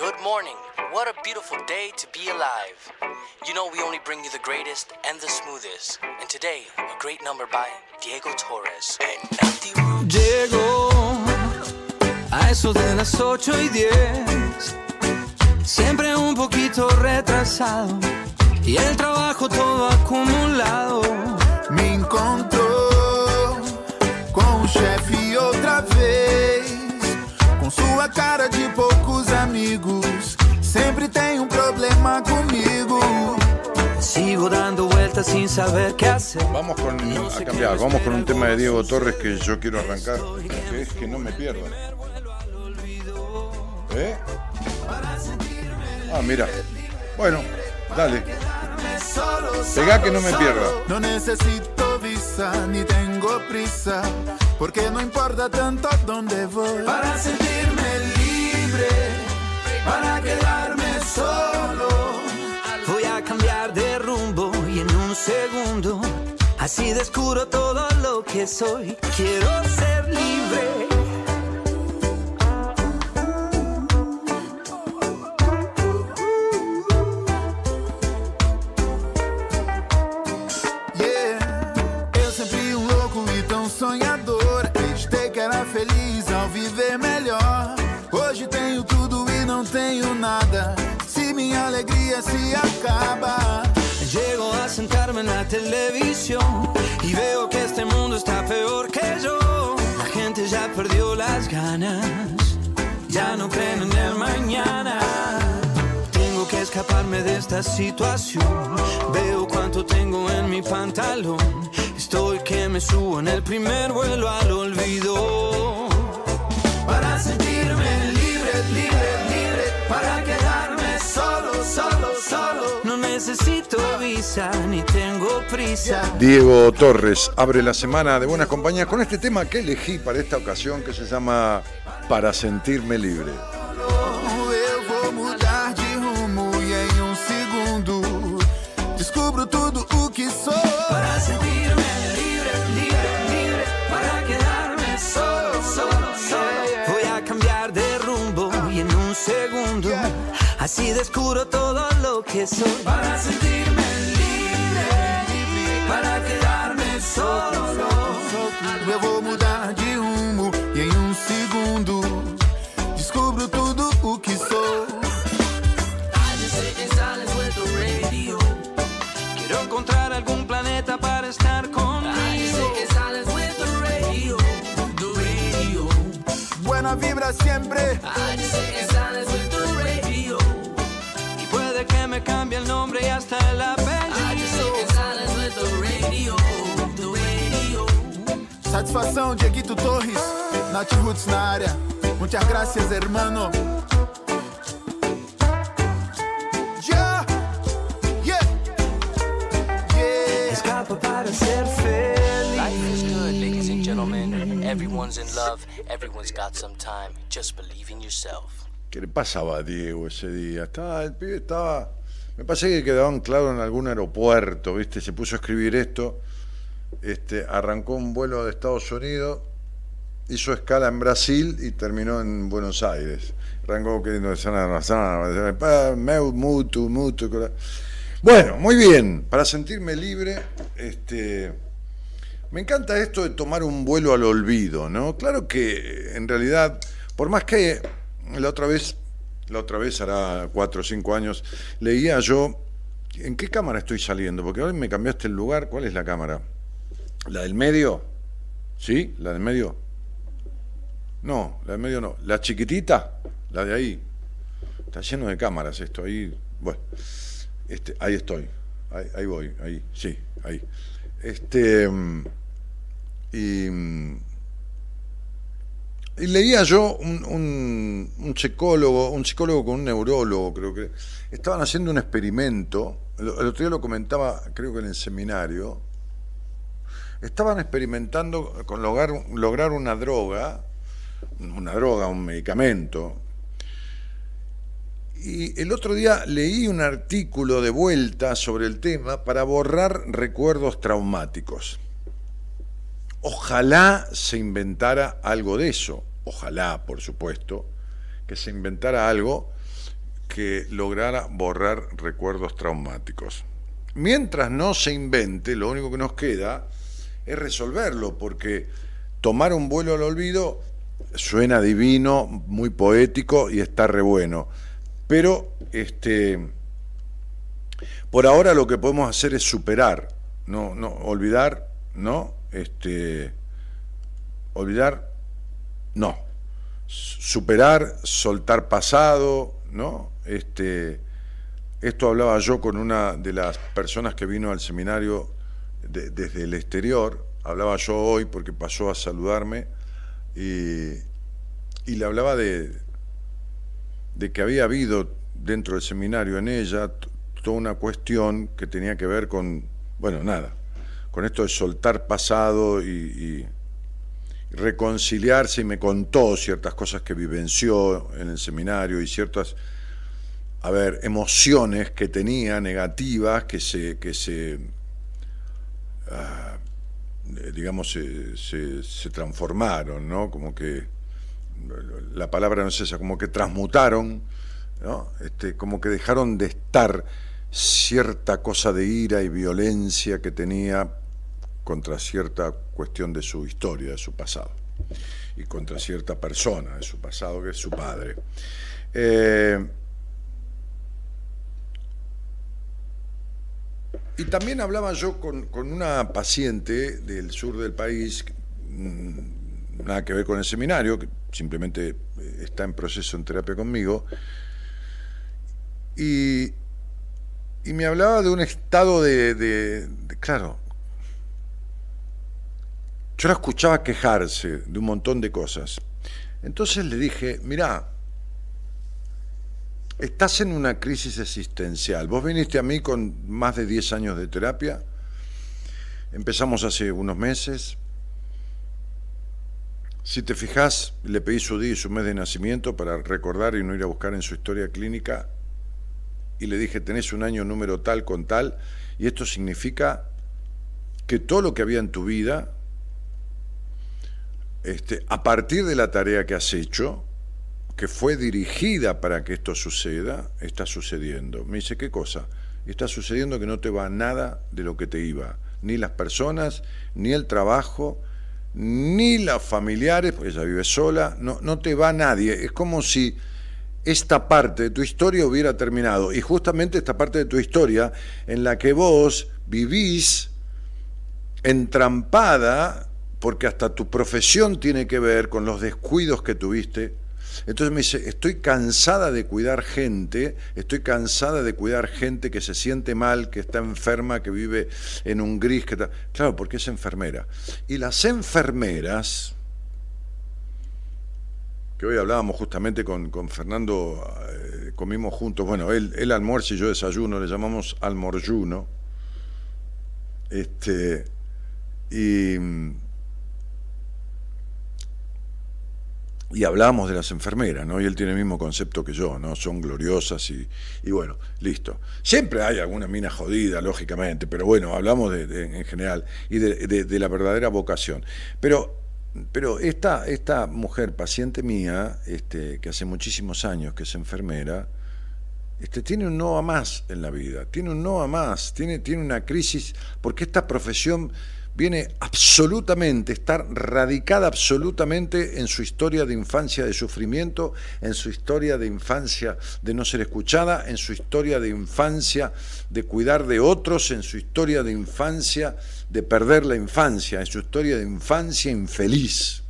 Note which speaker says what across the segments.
Speaker 1: good morning. What a beautiful day to be alive. You know, we only bring you the greatest and the smoothest. And today, a great number by Diego Torres and Nati Roots.
Speaker 2: Llego a eso de las 8 y 10, siempre un poquito retrasado y el trabajo todo acumulado.
Speaker 3: Me encontrou com o chefe outra vez. Com sua cara de poucos amigos. Sempre tem um problema comigo.
Speaker 2: Sigo dando vueltas sin saber qué hacer.
Speaker 4: Vamos con, a cambiar, vamos con un tema de Diego Torres que yo quiero arrancar, que es que no me pierda. ¿Eh? Ah, mira. Bueno, dale. Pegá que no me pierda.
Speaker 3: No necesito visa ni tengo prisa. Porque no importa tanto dónde voy. Para sentirme libre. Para quedarme solo.
Speaker 2: Voy a cambiar de rumbo y en un segundo así descubro todo lo que soy. Quiero ser libre.
Speaker 3: Hoje tenho tudo e não tenho nada. Se minha alegria se acaba.
Speaker 2: Llego a sentarme en la televisión y veo que este mundo está peor que yo. La gente ya perdió las ganas, ya no creen en el mañana. Tengo que escaparme de esta situación. Veo cuánto tengo en mi pantalón. Estoy que me subo en el primer vuelo al olvido.
Speaker 3: Solo, solo.
Speaker 2: No necesito visa ni tengo prisa.
Speaker 4: Diego Torres abre la semana de Buenas Compañías con este tema que elegí para esta ocasión que se llama Para sentirme libre.
Speaker 3: Descubro tudo o que sou.
Speaker 2: Así descubro todo lo que soy. Para sentirme libre,
Speaker 3: Para quedarme solo, eu vou mudar de rumo e em um segundo descubro tudo o que sou.
Speaker 2: quiero encontrar algún planeta para estar conmigo.
Speaker 3: Buena vibra siempre.
Speaker 2: Y me cambie el nombre y hasta el apellido.
Speaker 3: Satisfação, Dieguito Torres, Nath Roots na área. Muchas gracias, hermano. Yeah, yeah, yeah.
Speaker 2: Escapa para ser
Speaker 1: Life is
Speaker 2: feliz.
Speaker 1: good, ladies and gentlemen. Everyone's in love. Everyone's got some time. Just believe in yourself.
Speaker 4: ¿Qué le pasaba a Diego ese día? Estaba, el pibe estaba. Me parece que quedaban claro en algún aeropuerto, ¿viste? Se puso a escribir esto. Este, arrancó un vuelo de Estados Unidos, hizo escala en Brasil y terminó en Buenos Aires. Arrancó queriendo meu, mutu, mutu. Bueno, muy bien. Para sentirme libre, este. Me encanta esto de tomar un vuelo al olvido, ¿no? Claro que en realidad, por más que la otra vez, la otra vez hará cuatro o cinco años, leía yo en qué cámara estoy saliendo, porque hoy me cambiaste el lugar, ¿cuál es la cámara? ¿La del medio? ¿Sí? ¿La del medio? No, la de medio no. La chiquitita, la de ahí. Está lleno de cámaras esto. Ahí, bueno, este, ahí estoy. Ahí, ahí voy, ahí, sí, ahí. Este, mm, y, mm, y leía yo un, un, psicólogo, un psicólogo con un neurólogo, creo que estaban haciendo un experimento. El, el otro día lo comentaba, creo que en el seminario. Estaban experimentando con lograr, lograr una droga, una droga, un medicamento, y el otro día leí un artículo de vuelta sobre el tema para borrar recuerdos traumáticos. Ojalá se inventara algo de eso, ojalá, por supuesto, que se inventara algo que lograra borrar recuerdos traumáticos. Mientras no se invente, lo único que nos queda es resolverlo, porque tomar un vuelo al olvido suena divino, muy poético y está re bueno pero este, por ahora lo que podemos hacer es superar, no, no, olvidar, no, este, olvidar, no, superar, soltar pasado, ¿no? Este, esto hablaba yo con una de las personas que vino al seminario desde el exterior, hablaba yo hoy porque pasó a saludarme y, y le hablaba de, de que había habido dentro del seminario en ella toda una cuestión que tenía que ver con, bueno, nada, con esto de soltar pasado y, reconciliarse y me contó ciertas cosas que vivenció en el seminario y ciertas, a ver, emociones que tenía negativas que se, que se ah, digamos, se, se, se transformaron, ¿no? Como que la palabra no es esa, como que transmutaron, ¿no? este, como que dejaron de estar cierta cosa de ira y violencia que tenía contra cierta cuestión de su historia, de su pasado, y contra cierta persona de su pasado, que es su padre. Eh, y también hablaba yo con, con, una paciente del sur del país, mm, nada que ver con el seminario, que simplemente eh, está en proceso en terapia conmigo, y, y me hablaba de un estado de, de, de, claro, yo la escuchaba quejarse de un montón de cosas. Entonces le dije, mira, estás en una crisis existencial. Vos viniste a mí con más de 10 años de terapia, empezamos hace unos meses, si te fijas, le pedí su día y su mes de nacimiento para recordar y no ir a buscar en su historia clínica y le dije, tenés un año número tal con tal, y esto significa que todo lo que había en tu vida, este, a partir de la tarea que has hecho, que fue dirigida para que esto suceda, está sucediendo. Me dice, ¿qué cosa? Está sucediendo que no te va nada de lo que te iba, ni las personas, ni el trabajo, ni las familiares, porque ella vive sola, no, no te va nadie. Es como si esta parte de tu historia hubiera terminado. Y justamente esta parte de tu historia en la que vos vivís entrampada, porque hasta tu profesión tiene que ver con los descuidos que tuviste entonces me dice, estoy cansada de cuidar gente, estoy cansada de cuidar gente que se siente mal, que está enferma, que vive en un gris, que. Claro, porque es enfermera. Y las enfermeras, que hoy hablábamos justamente con, con Fernando, eh, comimos juntos, bueno, él, él almuerza y yo desayuno, le llamamos almorjuno. Este, y y hablamos de las enfermeras, ¿no? Y él tiene el mismo concepto que yo, ¿no? Son gloriosas y, y bueno, listo. Siempre hay alguna mina jodida, lógicamente, pero bueno, hablamos de, en general y de, de, la verdadera vocación. Pero, pero esta, esta mujer, paciente mía, este, que hace muchísimos años que es enfermera, este, tiene un no a más en la vida, tiene un no a más, tiene, tiene una crisis, porque esta profesión viene absolutamente, estar radicada absolutamente en su historia de infancia de sufrimiento, en su historia de infancia de no ser escuchada, en su historia de infancia de cuidar de otros, en su historia de infancia de perder la infancia, en su historia de infancia infeliz.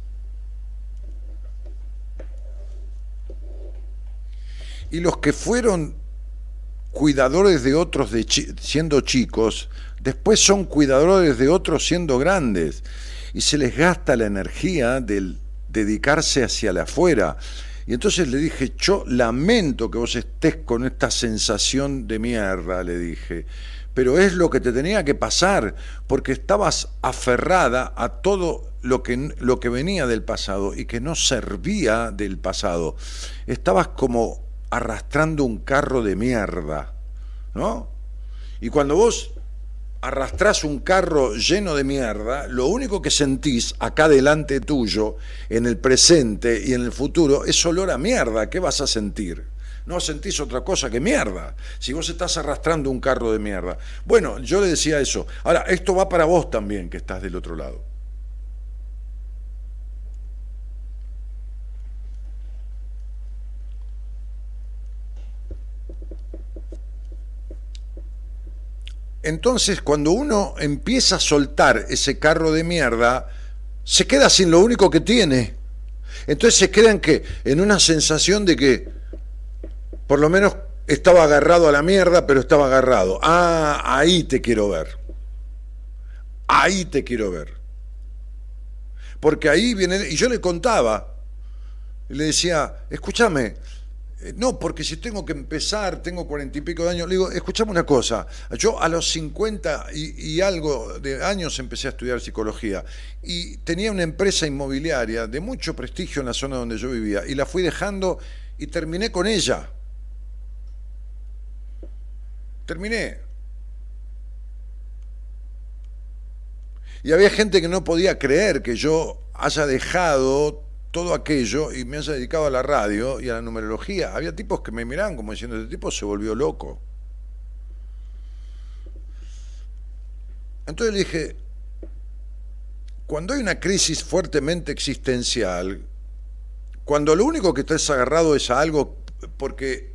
Speaker 4: Y los que fueron cuidadores de otros siendo chicos, después son cuidadores de otros siendo grandes. Y se les gasta la energía del dedicarse hacia la afuera. Y entonces le dije, yo lamento que vos estés con esta sensación de mierda, le dije, pero es lo que te tenía que pasar, porque estabas aferrada a todo lo que, lo que venía del pasado y que no servía del pasado. Estabas como arrastrando un carro de mierda, ¿no? Y cuando vos arrastrás un carro lleno de mierda, lo único que sentís acá delante tuyo, en el presente y en el futuro, es olor a mierda. ¿Qué vas a sentir? No sentís otra cosa que mierda. Si vos estás arrastrando un carro de mierda. Bueno, yo le decía eso. Ahora, esto va para vos también, que estás del otro lado. Entonces, cuando uno empieza a soltar ese carro de mierda, se queda sin lo único que tiene. Entonces se queda en que en una sensación de que por lo menos estaba agarrado a la mierda, pero estaba agarrado. Ah, ahí te quiero ver. Ahí te quiero ver. Porque ahí viene y yo le contaba y le decía, "Escúchame, no, porque si tengo que empezar, tengo cuarenta y pico de años, le digo, escuchame una cosa, yo a los cincuenta y, algo de años empecé a estudiar psicología y tenía una empresa inmobiliaria de mucho prestigio en la zona donde yo vivía y la fui dejando y terminé con ella. Terminé. Y había gente que no podía creer que yo haya dejado todo aquello y me haya dedicado a la radio y a la numerología. Había tipos que me miraban como diciendo, este tipo se volvió loco. Entonces le dije, cuando hay una crisis fuertemente existencial, cuando lo único que estás agarrado es a algo porque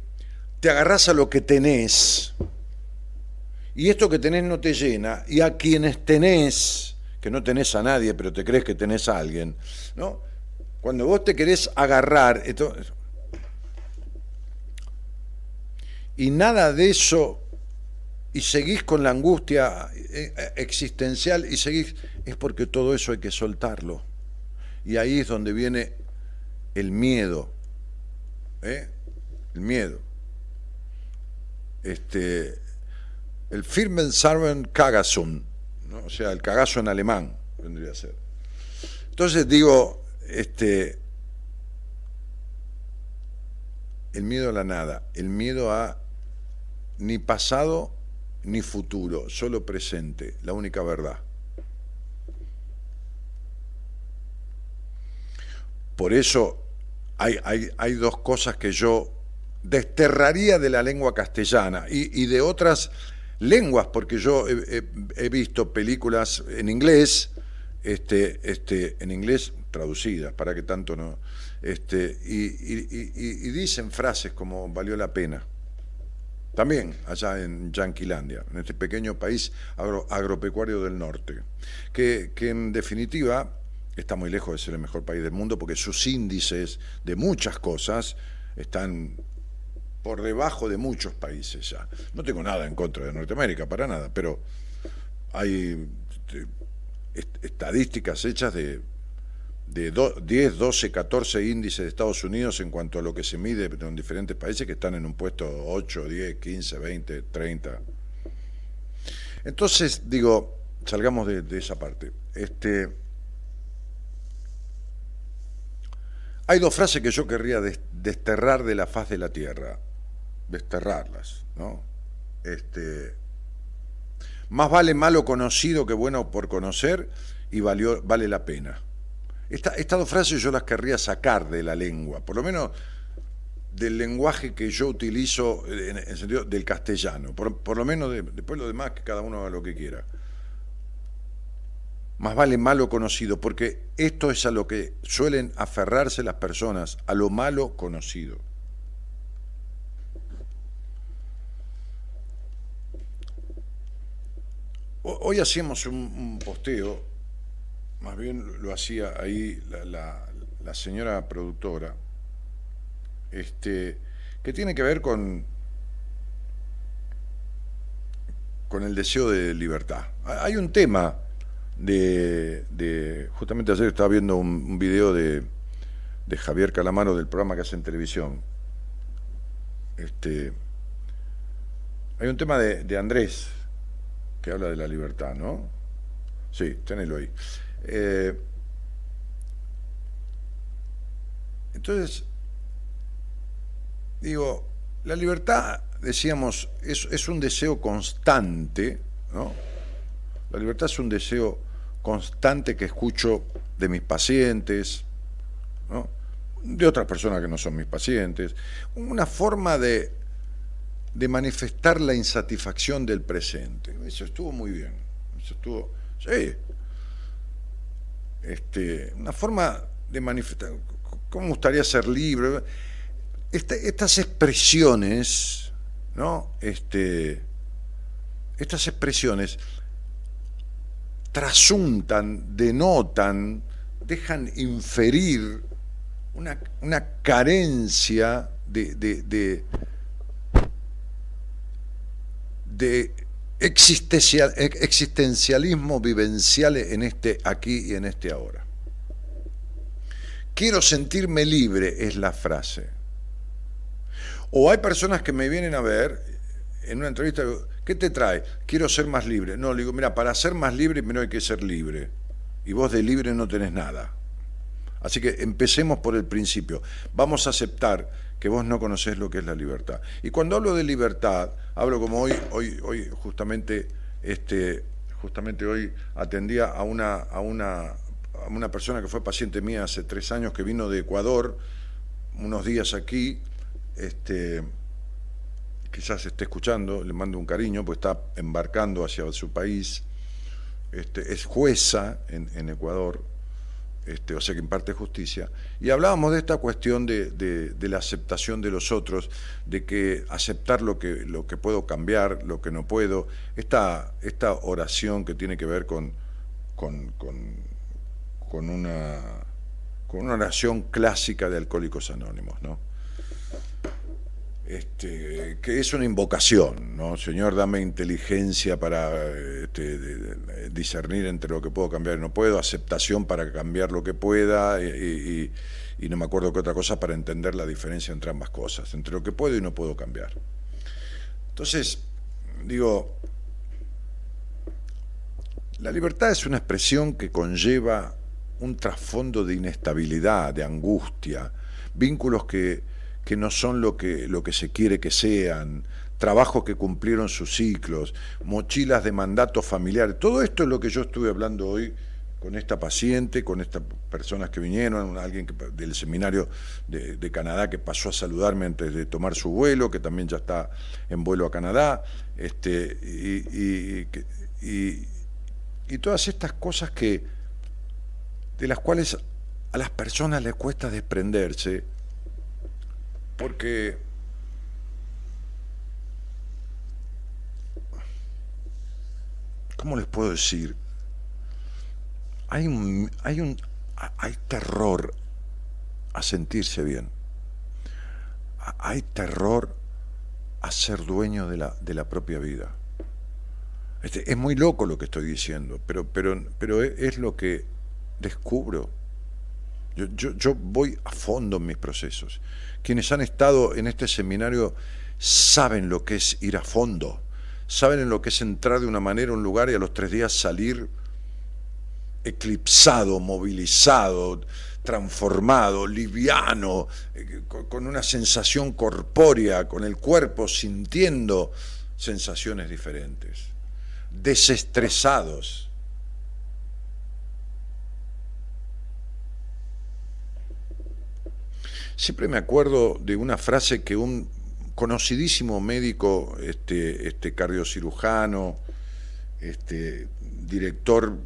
Speaker 4: te agarras a lo que tenés, y esto que tenés no te llena, y a quienes tenés, que no tenés a nadie, pero te crees que tenés a alguien, ¿no? Cuando vos te querés agarrar, esto, y nada de eso, y seguís con la angustia eh, eh, existencial y seguís, es porque todo eso hay que soltarlo. Y ahí es donde viene el miedo. ¿eh? El miedo. Este, el Firmenserven Kagasun, ¿no? o sea, el cagazo en alemán vendría a ser. Entonces digo, este, el miedo a la nada, el miedo a ni pasado ni futuro, solo presente, la única verdad. Por eso hay, hay, dos cosas que yo desterraría de la lengua castellana y, de otras lenguas, porque yo he, visto películas en inglés, este, este, en inglés traducidas, para que tanto no. Este, y, dicen frases como valió la pena. También allá en Yanquilandia, en este pequeño país agropecuario del norte, que, que en definitiva está muy lejos de ser el mejor país del mundo porque sus índices de muchas cosas están por debajo de muchos países ya. No tengo nada en contra de Norteamérica, para nada, pero hay este, estadísticas hechas de de 10, 12, 14 índices de Estados Unidos en cuanto a lo que se mide en diferentes países que están en un puesto 8, 10, 15, 20, 30. Entonces, digo, salgamos de, esa parte. Este, hay dos frases que yo querría desterrar de la faz de la tierra, desterrarlas, ¿no? Este, más vale malo conocido que bueno por conocer y valió, vale la pena estas dos frases yo las querría sacar de la lengua, por lo menos del lenguaje que yo utilizo en el sentido del castellano, por, lo menos después lo demás que cada uno haga lo que quiera. Más vale malo conocido, porque esto es a lo que suelen aferrarse las personas, a lo malo conocido. Hoy hacíamos un posteo más bien lo hacía ahí la, señora productora, este, que tiene que ver con, con el deseo de libertad. Hay un tema de, de justamente ayer estaba viendo un, un video de, de Javier Calamaro del programa que hace en televisión. Este, hay un tema de, de Andrés que habla de la libertad, ¿no? Sí, tenelo ahí. Eh, entonces, digo, la libertad, decíamos, es, es un deseo constante, ¿no? La libertad es un deseo constante que escucho de mis pacientes, ¿no? de otras personas que no son mis pacientes, una forma de, de manifestar la insatisfacción del presente. Eso estuvo muy bien, eso estuvo, sí, este, una forma de manifestar, ¿cómo gustaría ser libre? Este, estas expresiones, ¿no? Este, estas expresiones trasuntan, denotan, dejan inferir una, una carencia de existencial, existencialismo vivencial en este aquí y en este ahora. Quiero sentirme libre es la frase. O hay personas que me vienen a ver en una entrevista, ¿qué te trae? Quiero ser más libre. No, le digo, mira, para ser más libre primero hay que ser libre. Y vos de libre no tenés nada. Así que empecemos por el principio. Vamos a aceptar que vos no conocés lo que es la libertad. Y cuando hablo de libertad, hablo como hoy, hoy, hoy justamente, este, justamente hoy atendía a una, a una, a una persona que fue paciente mía hace tres años que vino de Ecuador, unos días aquí, este, quizás esté escuchando, le mando un cariño, pues está embarcando hacia su país, este, es jueza en, en Ecuador, este, o sea que imparte justicia, y hablábamos de esta cuestión de, la aceptación de los otros, de que aceptar lo que, puedo cambiar, lo que no puedo, esta, oración que tiene que ver con, una, con una oración clásica de Alcohólicos Anónimos, ¿no? Este, que es una invocación, ¿no? Señor, dame inteligencia para este, discernir entre lo que puedo cambiar y no puedo, aceptación para cambiar lo que pueda y, y, no me acuerdo qué otra cosa para entender la diferencia entre ambas cosas, entre lo que puedo y no puedo cambiar. Entonces, digo, la libertad es una expresión que conlleva un trasfondo de inestabilidad, de angustia, vínculos que que no son lo que, lo que se quiere que sean, trabajos que cumplieron sus ciclos, mochilas de mandato familiar. Todo esto es lo que yo estuve hablando hoy con esta paciente, con estas personas que vinieron, alguien del seminario de, Canadá que pasó a saludarme antes de tomar su vuelo, que también ya está en vuelo a Canadá, este, y, y, y, y todas estas cosas que de las cuales a las personas les cuesta desprenderse porque ¿cómo les puedo decir? Hay un, hay un hay terror a sentirse bien. Hay terror a ser dueño de la, de la propia vida. Este, es muy loco lo que estoy diciendo, pero, pero, pero es lo que descubro. Yo, voy a fondo en mis procesos. Quienes han estado en este seminario saben lo que es ir a fondo, saben en lo que es entrar de una manera a un lugar y a los tres días salir eclipsado, movilizado, transformado, liviano, eh, con una sensación corpórea, con el cuerpo sintiendo sensaciones diferentes, desestresados Siempre me acuerdo de una frase que un conocidísimo médico, este, este cardiocirujano, este, director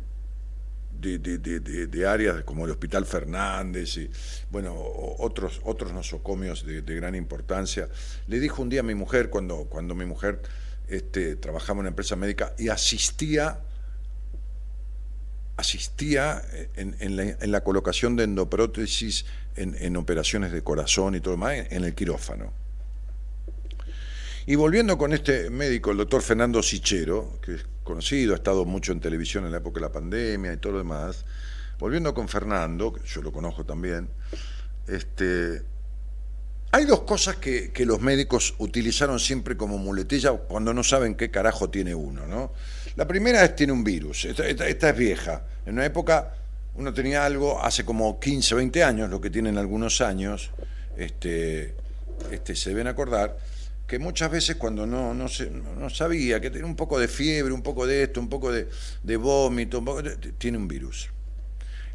Speaker 4: de, áreas como el Hospital Fernández y bueno, otros, otros nosocomios de, gran importancia, le dijo un día a mi mujer, cuando, cuando mi mujer este, trabajaba en una empresa médica y asistía asistía en, en, la, en, la, colocación de endoprótesis en, operaciones de corazón y todo demás en el quirófano. Y volviendo con este médico, el doctor Fernando Sichero, que es conocido, ha estado mucho en televisión en la época de la pandemia y todo lo demás, volviendo con Fernando, que yo lo conozco también, este, hay dos cosas que, que, los médicos utilizaron siempre como muletilla cuando no saben qué carajo tiene uno, ¿no? La primera es tiene un virus, esta, esta, esta es vieja. En una época uno tenía algo hace como 15, 20 años, lo que tienen algunos años, este, este, se deben acordar, que muchas veces cuando no, no, se, no sabía, que tenía un poco de fiebre, un poco de esto, un poco de, de vómito, un poco de, tiene un virus.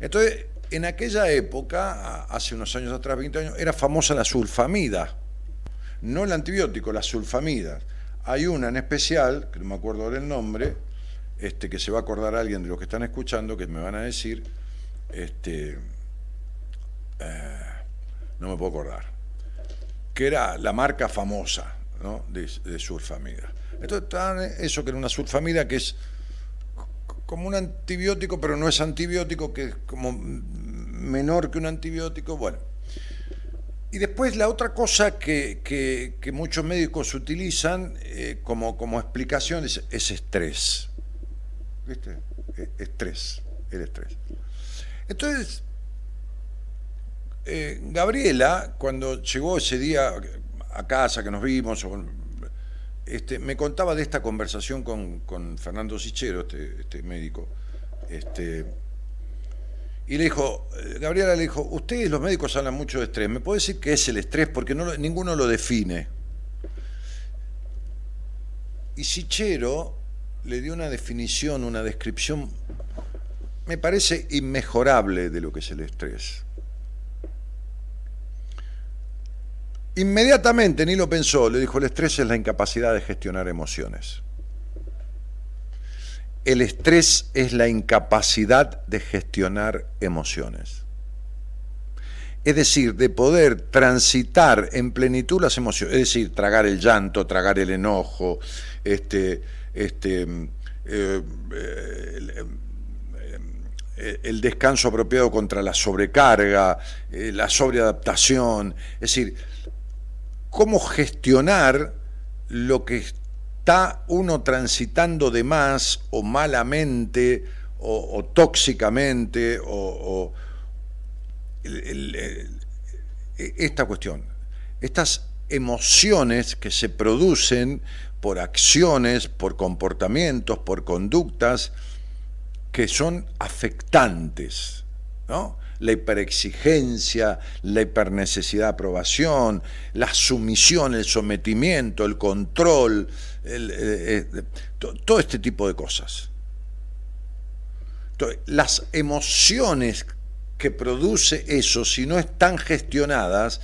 Speaker 4: Entonces, en aquella época, hace unos años atrás, 20 años, era famosa la sulfamida, no el antibiótico, la sulfamida. Hay una en especial, que no me acuerdo del nombre, este, que se va a acordar alguien de los que están escuchando, que me van a decir, este, eh, no me puedo acordar, que era la marca famosa, de, sulfamida. Entonces, eso que era una sulfamida que es como un antibiótico, pero no es antibiótico, que es como menor que un antibiótico, bueno. Y después la otra cosa que, muchos médicos utilizan eh, como, como explicación es, es, estrés. ¿Viste? Estrés, el estrés. Entonces, eh, Gabriela, cuando llegó ese día a casa que nos vimos, este, me contaba de esta conversación con, Fernando Sichero, este, este médico, este, y le dijo, eh, Gabriela le dijo, ustedes los médicos hablan mucho de estrés, ¿me puede decir qué es el estrés? Porque no, ninguno lo define. Y Sichero le dio una definición, una descripción, me parece inmejorable de lo que es el estrés. Inmediatamente, ni lo pensó, le dijo, el estrés es la incapacidad de gestionar emociones. El estrés es la incapacidad de gestionar emociones. Es decir, de poder transitar en plenitud las emociones, es decir, tragar el llanto, tragar el enojo, este, este, eh, eh, eh, el descanso apropiado contra la sobrecarga, eh, la sobreadaptación, es decir, cómo gestionar lo que está uno transitando de más o malamente o, tóxicamente o, el, el, esta cuestión, estas emociones que se producen por acciones, por comportamientos, por conductas que son afectantes, ¿no? la hiperexigencia, la hipernecesidad de aprobación, la sumisión, el sometimiento, el control, eh, eh, todo este tipo de cosas. Las emociones que produce eso, si no están gestionadas,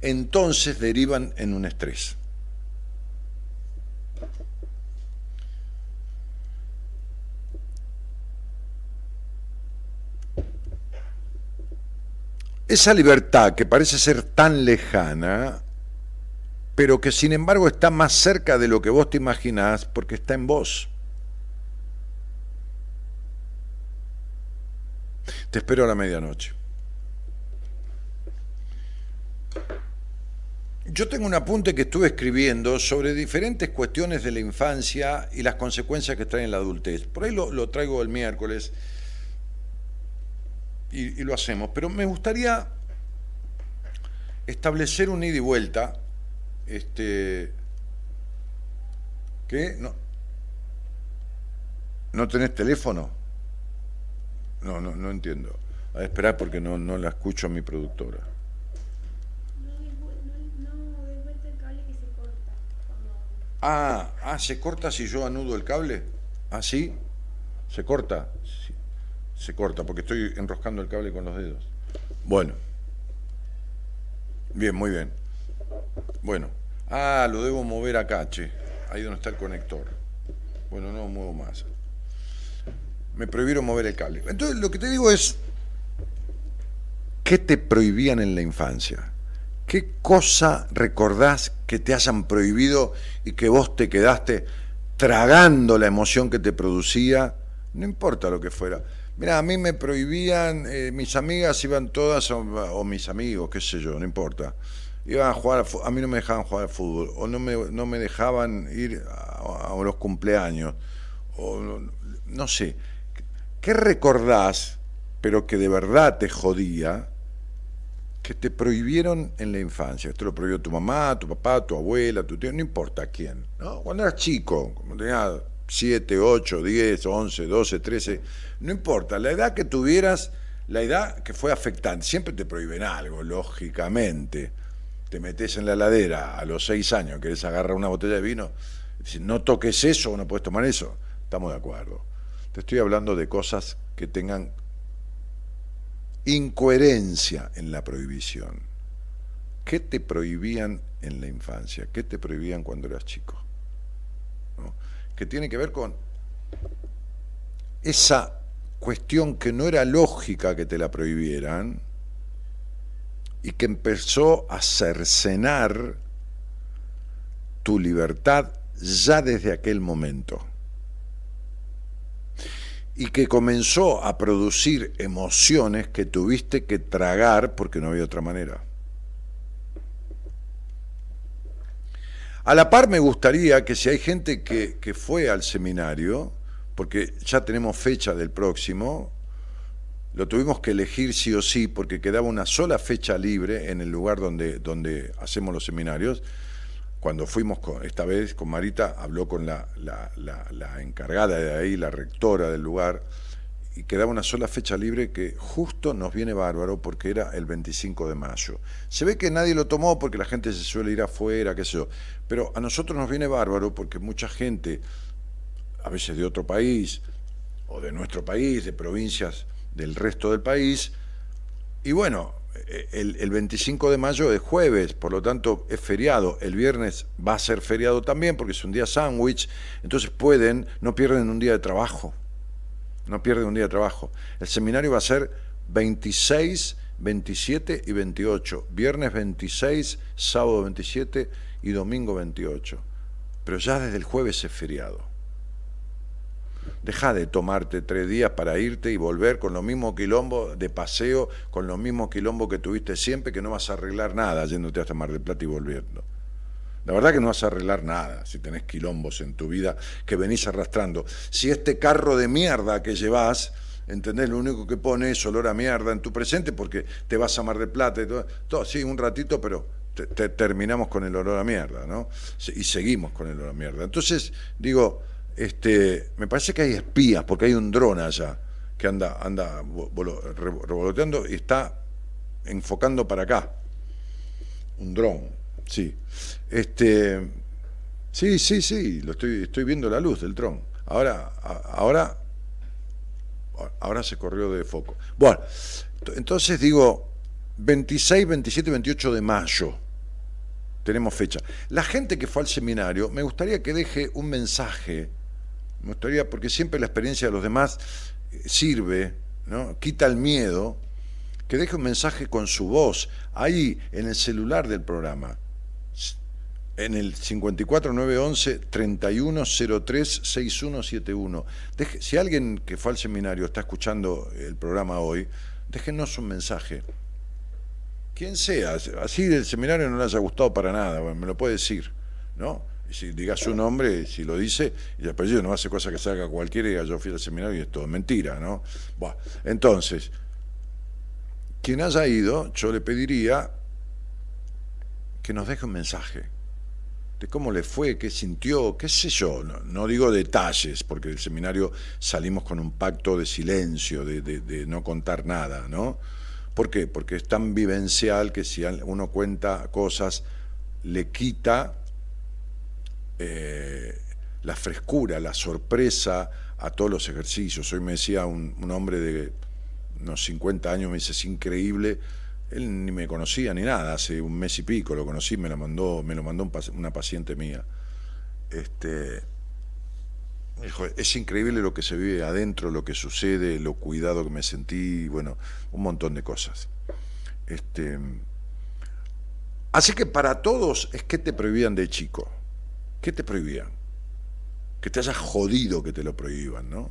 Speaker 4: entonces derivan en un estrés. Esa libertad que parece ser tan lejana, pero que sin embargo está más cerca de lo que vos te imaginás porque está en vos. Te espero a la medianoche. Yo tengo un apunte que estuve escribiendo sobre diferentes cuestiones de la infancia y las consecuencias que trae en la adultez. Por ahí lo, lo traigo el miércoles y, y, lo hacemos, pero me gustaría establecer un ida y vuelta. Este, ¿Qué? ¿No, ¿No tenés teléfono? No, no, no entiendo. A esperar porque no, no la escucho a mi productora. Ah, ah, ¿se corta si yo anudo el cable? ¿Ah, sí? ¿Se corta? Se corta porque estoy enroscando el cable con los dedos. Bueno. Bien, muy bien. Bueno. Ah, lo debo mover acá, che. Ahí donde está el conector. Bueno, no muevo más. Me prohibieron mover el cable. Entonces, lo que te digo es, ¿qué te prohibían en la infancia? ¿Qué cosa recordás que te hayan prohibido y que vos te quedaste tragando la emoción que te producía? No importa lo que fuera Mira, a mí me prohibían, eh, mis amigas iban todas, o, mis amigos, qué sé yo, no importa. iban a jugar, a mí no me dejaban jugar al fútbol, o no me, no me dejaban ir a, a los cumpleaños, o no, no sé. ¿Qué recordás, pero que de verdad te jodía, que te prohibieron en la infancia? Esto lo prohibió tu mamá, tu papá, tu abuela, tu tío, no importa quién. ¿no? Cuando eras chico, como tenías 7, 8, 10, 11, 12, 13, no importa, la edad que tuvieras, la edad que fue afectante, siempre te prohíben algo, lógicamente. Te metes en la heladera a los 6 años, querés agarrar una botella de vino, no toques eso, no puedes tomar eso. Estamos de acuerdo. Te estoy hablando de cosas que tengan incoherencia en la prohibición. ¿Qué te prohibían en la infancia? ¿Qué te prohibían cuando eras chico? Que tiene que ver con esa cuestión que no era lógica que te la prohibieran y que empezó a cercenar tu libertad ya desde aquel momento y que comenzó a producir emociones que tuviste que tragar porque no había otra manera. A la par me gustaría que si hay gente que, que fue al seminario, porque ya tenemos fecha del próximo, lo tuvimos que elegir sí o sí porque quedaba una sola fecha libre en el lugar donde, donde hacemos los seminarios. Cuando fuimos esta vez con Marita, habló con la, la encargada de ahí, la rectora del lugar, y quedaba una sola fecha libre que justo nos viene bárbaro porque era el 25 de mayo. Se ve que nadie lo tomó porque la gente se suele ir afuera, qué sé yo, pero a nosotros nos viene bárbaro porque mucha gente, a veces de otro país, o de nuestro país, de provincias del resto del país, y bueno, el, el 25 de mayo es jueves, por lo tanto es feriado, el viernes va a ser feriado también porque es un día sándwich, entonces pueden, no pierden un día de trabajo no pierde un día de trabajo. El seminario va a ser 26, 27 y 28. Viernes 26, sábado 27 y domingo 28. Pero ya desde el jueves es feriado. Deja de tomarte tres días para irte y volver con lo mismo quilombo de paseo, con lo mismo quilombo que tuviste siempre, que no vas a arreglar nada yéndote hasta Mar del Plata y volviendo. La verdad que no vas a arreglar nada si tenés quilombos en tu vida que venís arrastrando. Si este carro de mierda que llevas, ¿entendés? Lo único que pone es olor a mierda en tu presente porque te vas a Mar de Plata y todo, todo sí, un ratito, pero te, te terminamos con el olor a mierda, ¿no? Y seguimos con el olor a mierda. Entonces, digo, este, me parece que hay espías, porque hay un dron allá que anda, anda revoloteando y está enfocando para acá. Un dron, sí. Este, sí, sí, sí, lo estoy, estoy viendo la luz del tron. Ahora, ahora, ahora se corrió de foco. Bueno, entonces digo, 26, 27 28 de mayo tenemos fecha. La gente que fue al seminario, me gustaría que deje un mensaje, me gustaría, porque siempre la experiencia de los demás eh, sirve, ¿no? quita el miedo, que deje un mensaje con su voz ahí en el celular del programa en el 54911 3103 6171. si alguien que fue al seminario está escuchando el programa hoy, déjenos un mensaje. Quien sea, así del seminario no le haya gustado para nada, me lo puede decir, ¿no? Si diga su nombre, si lo dice, y el apellido no hace cosa que salga cualquiera y diga yo fui al seminario y es todo mentira, ¿no? Bueno, entonces, quien haya ido, yo le pediría que nos deje un mensaje de cómo le fue, qué sintió, qué sé yo. No, digo detalles, porque del seminario salimos con un pacto de silencio, de, no contar nada, ¿no? ¿Por qué? Porque es tan vivencial que si uno cuenta cosas, le quita eh, la frescura, la sorpresa a todos los ejercicios. Hoy me decía un, un hombre de unos 50 años, me dice, es increíble él ni me conocía ni nada, hace un mes y pico lo conocí, me lo mandó, me lo mandó una paciente mía. Este, dijo, es increíble lo que se vive adentro, lo que sucede, lo cuidado que me sentí, bueno, un montón de cosas. Este, así que para todos es que te prohibían de chico. ¿Qué te prohibían? Que te hayas jodido que te lo prohíban, ¿no?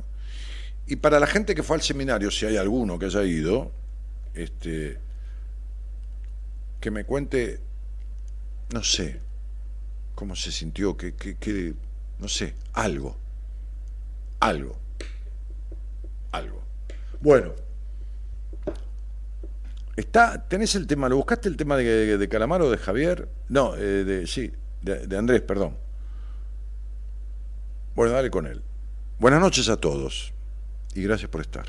Speaker 4: Y para la gente que fue al seminario, si hay alguno que haya ido, este, que me cuente no sé, cómo se sintió, que, que, que no sé, algo, algo, algo. Bueno, está, tenés el tema, ¿lo buscaste el tema de, de Calamaro, de Javier? No, eh, de, sí, de, de Andrés, perdón. Bueno, dale con él. Buenas noches a todos y gracias por estar.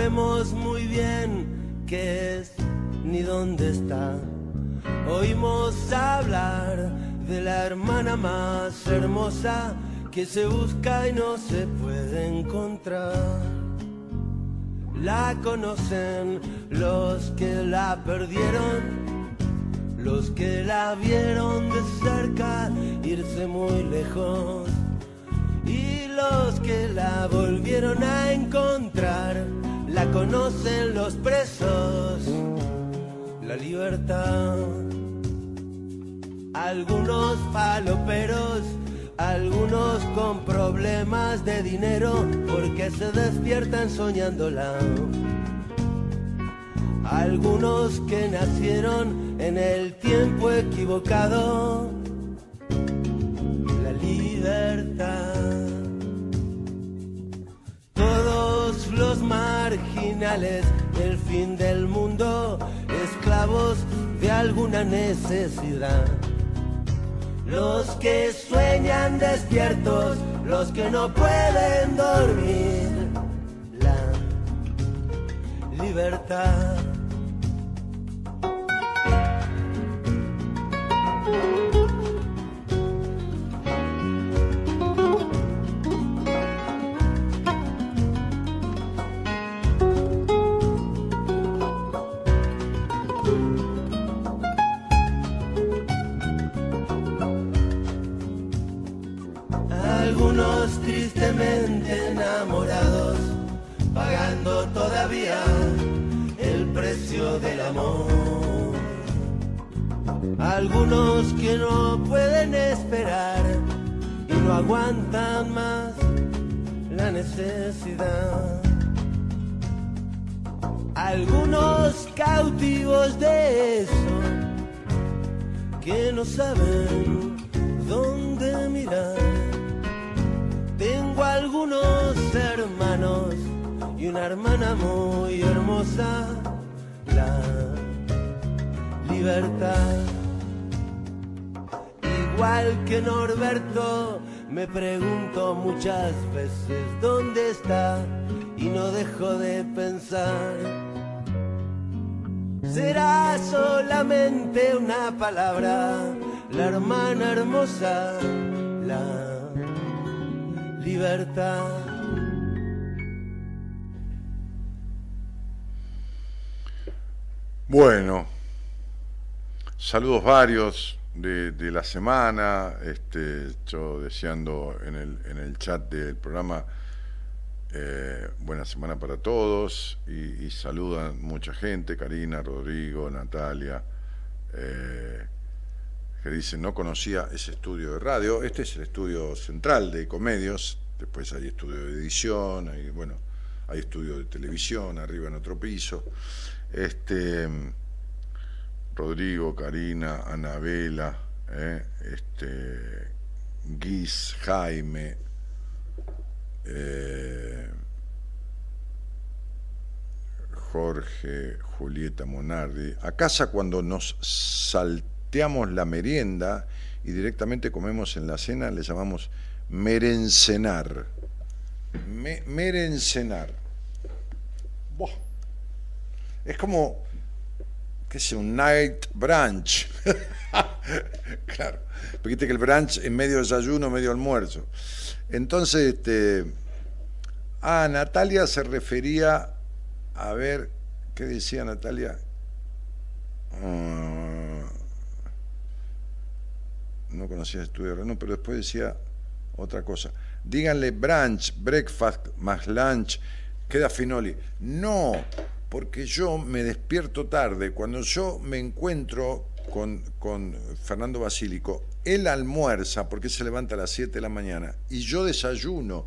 Speaker 5: Sabemos muy bien qué es ni dónde está. Oímos hablar de la hermana más hermosa que se busca y no se puede encontrar. La conocen los que la perdieron, los que la vieron de cerca irse muy lejos y los que la volvieron a encontrar. La conocen los presos la libertad. Algunos paloperos, algunos con problemas de dinero porque se despiertan soñándola. Algunos que nacieron en el tiempo equivocado. Marginales del fin del mundo esclavos de alguna necesidad. Los que sueñan despiertos, los que no pueden dormir. La libertad. Algunos que no pueden esperar y no aguantan más la necesidad. Algunos cautivos de eso que no saben dónde mirar tengo algunos hermanos y una hermana muy hermosa, la libertad. Igual que Norberto, me pregunto muchas veces dónde está y no dejo de pensar. Será solamente una palabra, la hermana hermosa, la libertad.
Speaker 4: Bueno, saludos varios de, la semana, este, yo deseando en el, en el chat del programa eh, buena semana para todos y, y, saludan mucha gente, Karina, Rodrigo, Natalia. Eh, que dice no conocía ese estudio de radio. Este es el estudio central de Comedios, después hay estudio de edición, hay, bueno, hay estudio de televisión arriba en otro piso. Este, Rodrigo, Karina, Anabela, eh, este, Guis, Jaime, eh, Jorge, Julieta Monardi. A casa cuando nos saltamos la merienda y directamente comemos en la cena, le llamamos merencenar. Me, merencenar. Es como, qué sé, un night brunch. claro, porque que el brunch es medio desayuno, medio almuerzo. Entonces, este, ah, Natalia se refería a ver, ¿qué decía Natalia? Uh, no conocía estudio de Renault, pero después decía otra cosa. Díganle brunch, breakfast más lunch, queda finoli. No, porque yo me despierto tarde. Cuando yo me encuentro con, con Fernando Basílico, él almuerza porque se levanta a las 7 de la mañana y yo desayuno.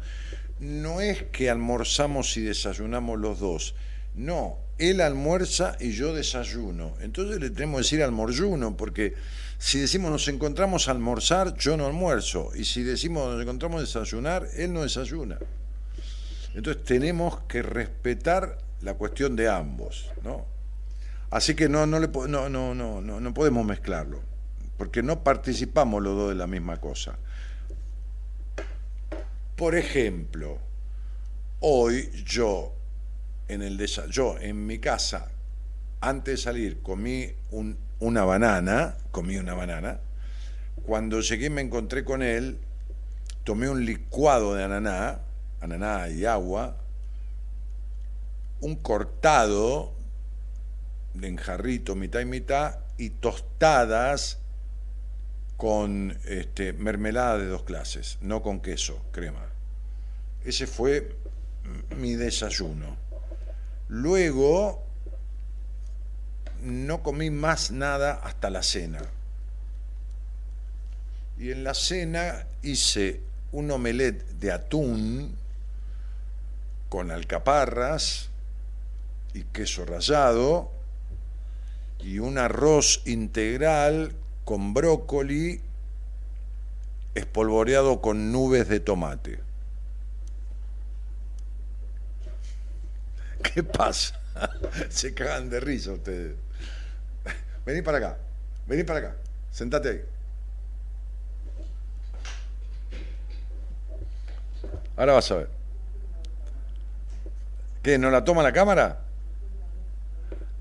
Speaker 4: No es que almorzamos y desayunamos los dos. No, él almuerza y yo desayuno. Entonces le tenemos que decir almorzuno, porque si decimos nos encontramos a almorzar, yo no almuerzo. Y si decimos nos encontramos a desayunar, él no desayuna. Entonces tenemos que respetar la cuestión de ambos, ¿no? Así que no, no, le, no, no, no, no, podemos mezclarlo, porque no participamos los dos de la misma cosa. Por ejemplo, hoy yo en el yo en mi casa antes de salir comí un, una banana, comí una banana. Cuando llegué me encontré con él, tomé un licuado de ananá, ananá y agua, un cortado de enjarrito mitad y mitad y tostadas con este, mermelada de dos clases, no con queso, crema. Ese fue mi desayuno. Luego no comí más nada hasta la cena. Y en la cena hice un omelette de atún con alcaparras y queso rallado y un arroz integral con brócoli espolvoreado con nubes de tomate. ¿Qué pasa? Se cagan de risa ustedes. Vení para acá, vení para acá, sentate ahí. Ahora vas a ver. ¿Qué? ¿No la toma la cámara?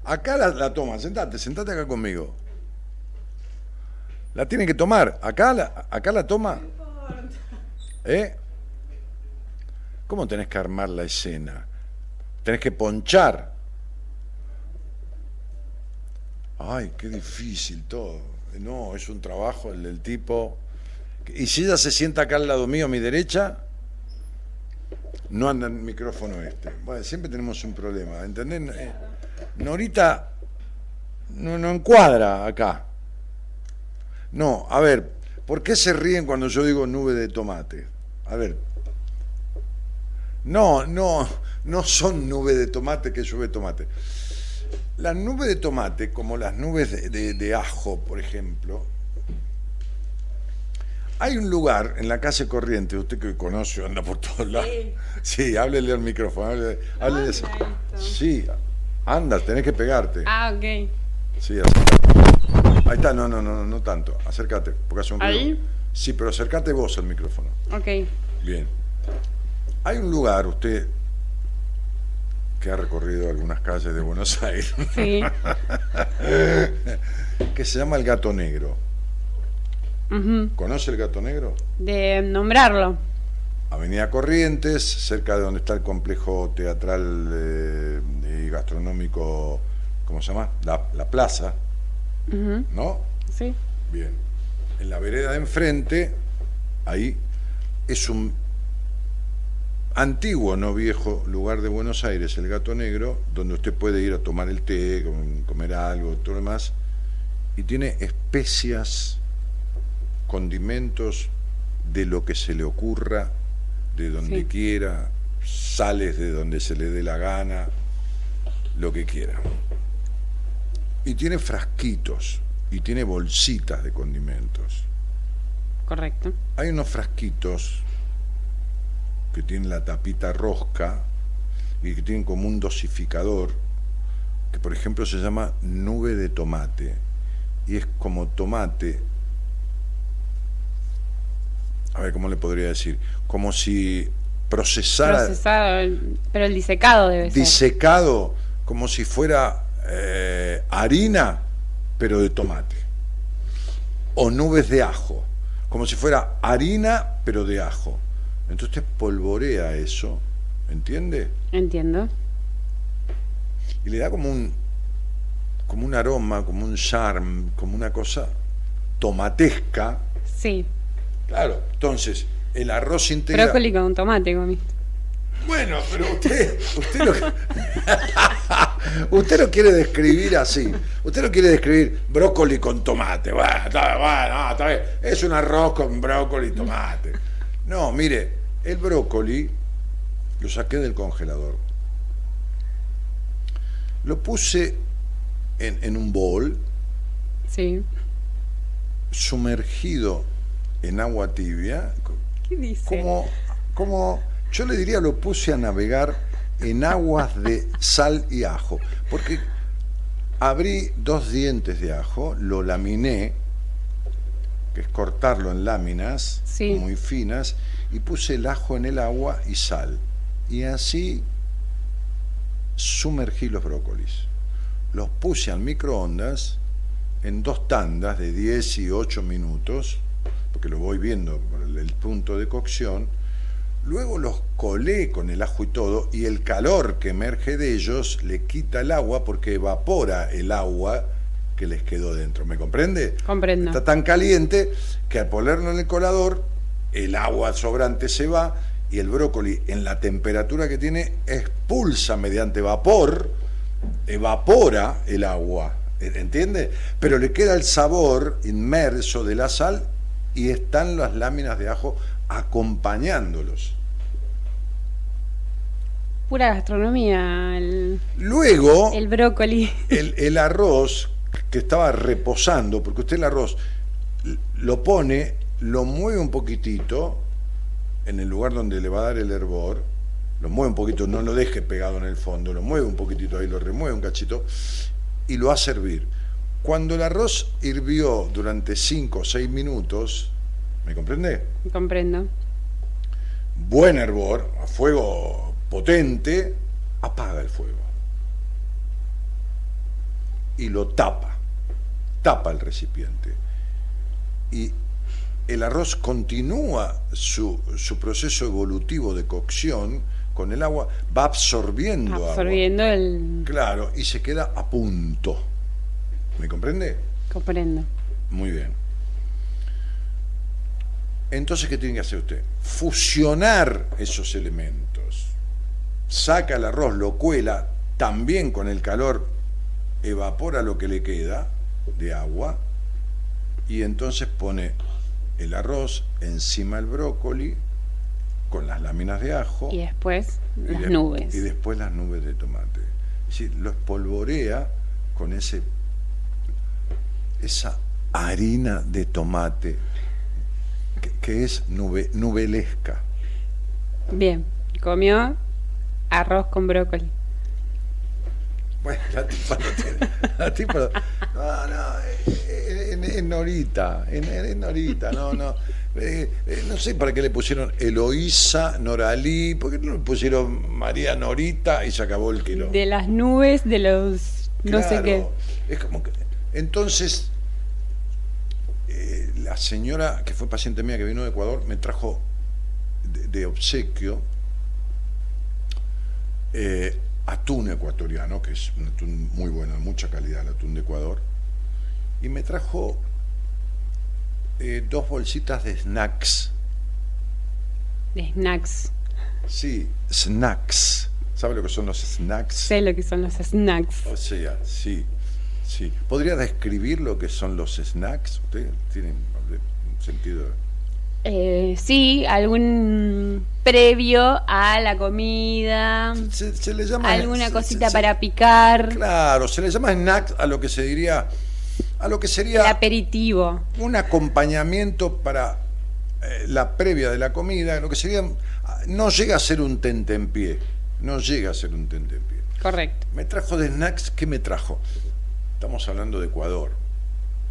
Speaker 4: Acá la, toma, sentate, sentate acá conmigo. La tiene que tomar. Acá la, acá la toma. ¿Eh? ¿Cómo tenés que armar la escena? Tenés que ponchar. Ay, qué difícil todo. No, es un trabajo el del tipo. Y si ella se sienta acá al lado mío, a mi derecha, no anda el micrófono este. Bueno, siempre tenemos un problema, ¿entendés? Norita no, no encuadra acá. No, a ver, ¿por qué se ríen cuando yo digo nube de tomate? A ver. No, no, no son nubes de tomate que llueve tomate. Las nubes de tomate, como las nubes de, ajo, por ejemplo, hay un lugar en la calle Corriente, usted que conoce, anda por todos lados. Sí, háblele al micrófono. Háblele, Sí, anda, tenés que pegarte.
Speaker 6: Ah, ok.
Speaker 4: Sí, acércate. Ahí está, no, no, no, no tanto. Acércate, porque hace un
Speaker 6: ¿Ahí?
Speaker 4: Sí, pero acércate vos al micrófono.
Speaker 6: Ok.
Speaker 4: Bien. Hay un lugar, usted que ha recorrido algunas calles de Buenos Aires,
Speaker 6: Sí.
Speaker 4: que se llama El Gato Negro. ¿Conoce el Gato Negro?
Speaker 6: De nombrarlo.
Speaker 4: Avenida Corrientes, cerca de donde está el complejo teatral eh, y gastronómico, ¿cómo se llama? La, la Plaza. ¿no?
Speaker 6: Sí.
Speaker 4: Bien. En la vereda de enfrente, ahí es un antiguo, no viejo, lugar de Buenos Aires, el Gato Negro, donde usted puede ir a tomar el té, com- comer algo, todo lo demás, y tiene especias, condimentos de lo que se le ocurra, de donde
Speaker 6: Sí.
Speaker 4: quiera, sales de donde se le dé la gana, lo que quiera. Y tiene frasquitos, y tiene bolsitas de condimentos.
Speaker 6: Correcto.
Speaker 4: Hay unos frasquitos que tienen la tapita rosca y que tienen como un dosificador, que por ejemplo se llama nube de tomate. Y es como tomate, a ver, ¿cómo le podría decir? Como si procesara,
Speaker 6: Procesado, pero el disecado debe ser.
Speaker 4: disecado, como si fuera eh, harina, pero de tomate. O nubes de ajo, como si fuera harina, pero de ajo. Entonces usted polvorea eso, ¿entiende?
Speaker 6: Entiendo.
Speaker 4: Y le da como un, como un aroma, como un charm, como una cosa tomatesca.
Speaker 6: Sí.
Speaker 4: Claro, entonces, el arroz integral.
Speaker 6: Brócoli con tomate comiste.
Speaker 4: Bueno, pero usted, usted lo, usted lo quiere describir así. Usted lo quiere describir brócoli con tomate. Bueno, está, bueno, está bien. Es un arroz con brócoli y tomate. No, mire, el brócoli lo saqué del congelador. Lo puse en, en un bol
Speaker 6: Sí.
Speaker 4: sumergido en agua tibia,
Speaker 6: ¿Qué dice?
Speaker 4: como, como yo le diría lo puse a navegar en aguas de sal y ajo, porque abrí dos dientes de ajo, lo laminé, que es cortarlo en láminas
Speaker 6: Sí.
Speaker 4: muy finas, y puse el ajo en el agua y sal. Y así sumergí los brócolis. Los puse al microondas en dos tandas de 10 y 8 minutos, porque lo voy viendo por el, el punto de cocción. Luego los colé con el ajo y todo, y el calor que emerge de ellos le quita el agua porque evapora el agua que les quedó dentro. ¿Me comprende?
Speaker 6: Comprendo.
Speaker 4: Está tan caliente que al ponerlo en el colador, el agua sobrante se va y el brócoli, en la temperatura que tiene, expulsa mediante vapor, evapora el agua. ¿Entiende? Pero le queda el sabor inmerso de la sal y están las láminas de ajo acompañándolos.
Speaker 6: Pura gastronomía, el,
Speaker 4: Luego,
Speaker 6: el brócoli.
Speaker 4: el, el arroz que estaba reposando, porque usted el arroz lo pone, lo mueve un poquitito en el lugar donde le va a dar el hervor, lo mueve un poquito, no lo deje pegado en el fondo, lo mueve un poquitito ahí, lo remueve un cachito y lo va a servir. Cuando el arroz hirvió durante 5 o 6 minutos, ¿me comprende?
Speaker 6: Comprendo.
Speaker 4: Buen hervor, a fuego potente, apaga el fuego. Y lo tapa, tapa el recipiente. Y el arroz continúa su, su proceso evolutivo de cocción con el agua, va absorbiendo, agua.
Speaker 6: Absorbiendo el.
Speaker 4: Claro, y se queda a punto. ¿Me comprende?
Speaker 6: Comprendo.
Speaker 4: Muy bien. Entonces, ¿qué tiene que hacer usted? Fusionar esos elementos. Saca el arroz, lo cuela, también con el calor evapora lo que le queda de agua y entonces pone el arroz encima el brócoli con las láminas de ajo
Speaker 6: Y después
Speaker 4: y
Speaker 6: las
Speaker 4: de-
Speaker 6: nubes.
Speaker 4: y después las nubes de tomate. Es decir, lo espolvorea con ese esa harina de tomate que, que es nube, nubelesca.
Speaker 6: Bien. Comió arroz con brócoli.
Speaker 4: Bueno, la tipa no tiene. La tipa no, no, no, en, en Norita, en, en Norita, no, no. Eh, eh, no sé para qué le pusieron Eloísa Noralí, ¿por qué no le pusieron María Norita y se acabó el kilo?
Speaker 6: De las nubes, de los. No sé qué.
Speaker 4: Es como que, entonces, eh, la señora que fue paciente mía que vino de Ecuador me trajo de, de obsequio eh, atún ecuatoriano, que es un atún muy bueno, de mucha calidad, el atún de Ecuador, y me trajo eh, dos bolsitas de snacks.
Speaker 6: De snacks.
Speaker 4: Sí, snacks. ¿Sabe lo que son los snacks?
Speaker 6: Sé lo que son los snacks.
Speaker 4: O sea, sí, sí. ¿Podría describir lo que son los snacks? ¿Usted tiene un sentido?
Speaker 6: Eh, sí, algún previo a la comida,
Speaker 4: Se, se le llama...
Speaker 6: alguna
Speaker 4: se-
Speaker 6: cosita
Speaker 4: se-
Speaker 6: para picar,
Speaker 4: Claro, se le llama snacks a lo que se diría... A lo que
Speaker 6: el
Speaker 4: sería
Speaker 6: aperitivo.
Speaker 4: un acompañamiento para eh, la previa de la comida, lo que sería... No llega a ser un tentempié, no llega a ser un tentempié.
Speaker 6: Correcto.
Speaker 4: Me trajo de snacks, ¿qué me trajo? Estamos hablando de Ecuador,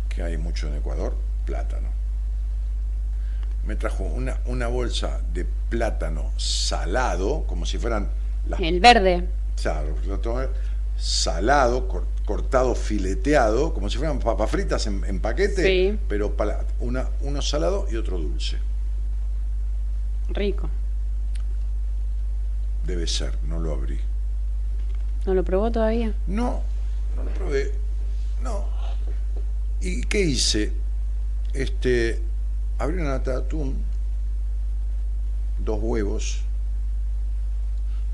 Speaker 4: que hay mucho en Ecuador, plátano. Me trajo una, una bolsa de plátano salado, como si fueran las
Speaker 6: El verde.
Speaker 4: salado, cor- cortado, fileteado, como si fueran papas fritas en, en paquete,
Speaker 6: Sí.
Speaker 4: pero para una, uno salado y otro dulce.
Speaker 6: Rico.
Speaker 4: Debe ser, no lo abrí.
Speaker 6: ¿No lo probó todavía?
Speaker 4: No, no lo probé. No. ¿Y qué hice? Este, abrí una lata de atún dos huevos,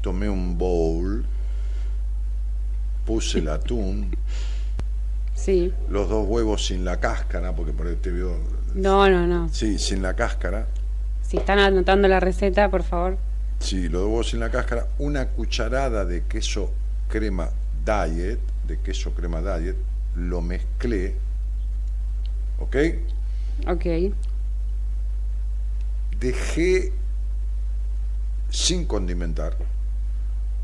Speaker 4: tomé un bowl, puse el atún,
Speaker 6: Sí.
Speaker 4: los dos huevos sin la cáscara, porque por ahí te vio,
Speaker 6: No, no, no.
Speaker 4: sí, sin la cáscara,
Speaker 6: Si están anotando la receta, por favor.
Speaker 4: sí, los dos huevos sin la cáscara, una cucharada de queso crema diet, de queso crema diet, lo mezclé, ¿ok?
Speaker 6: Ok.
Speaker 4: Dejé sin condimentar,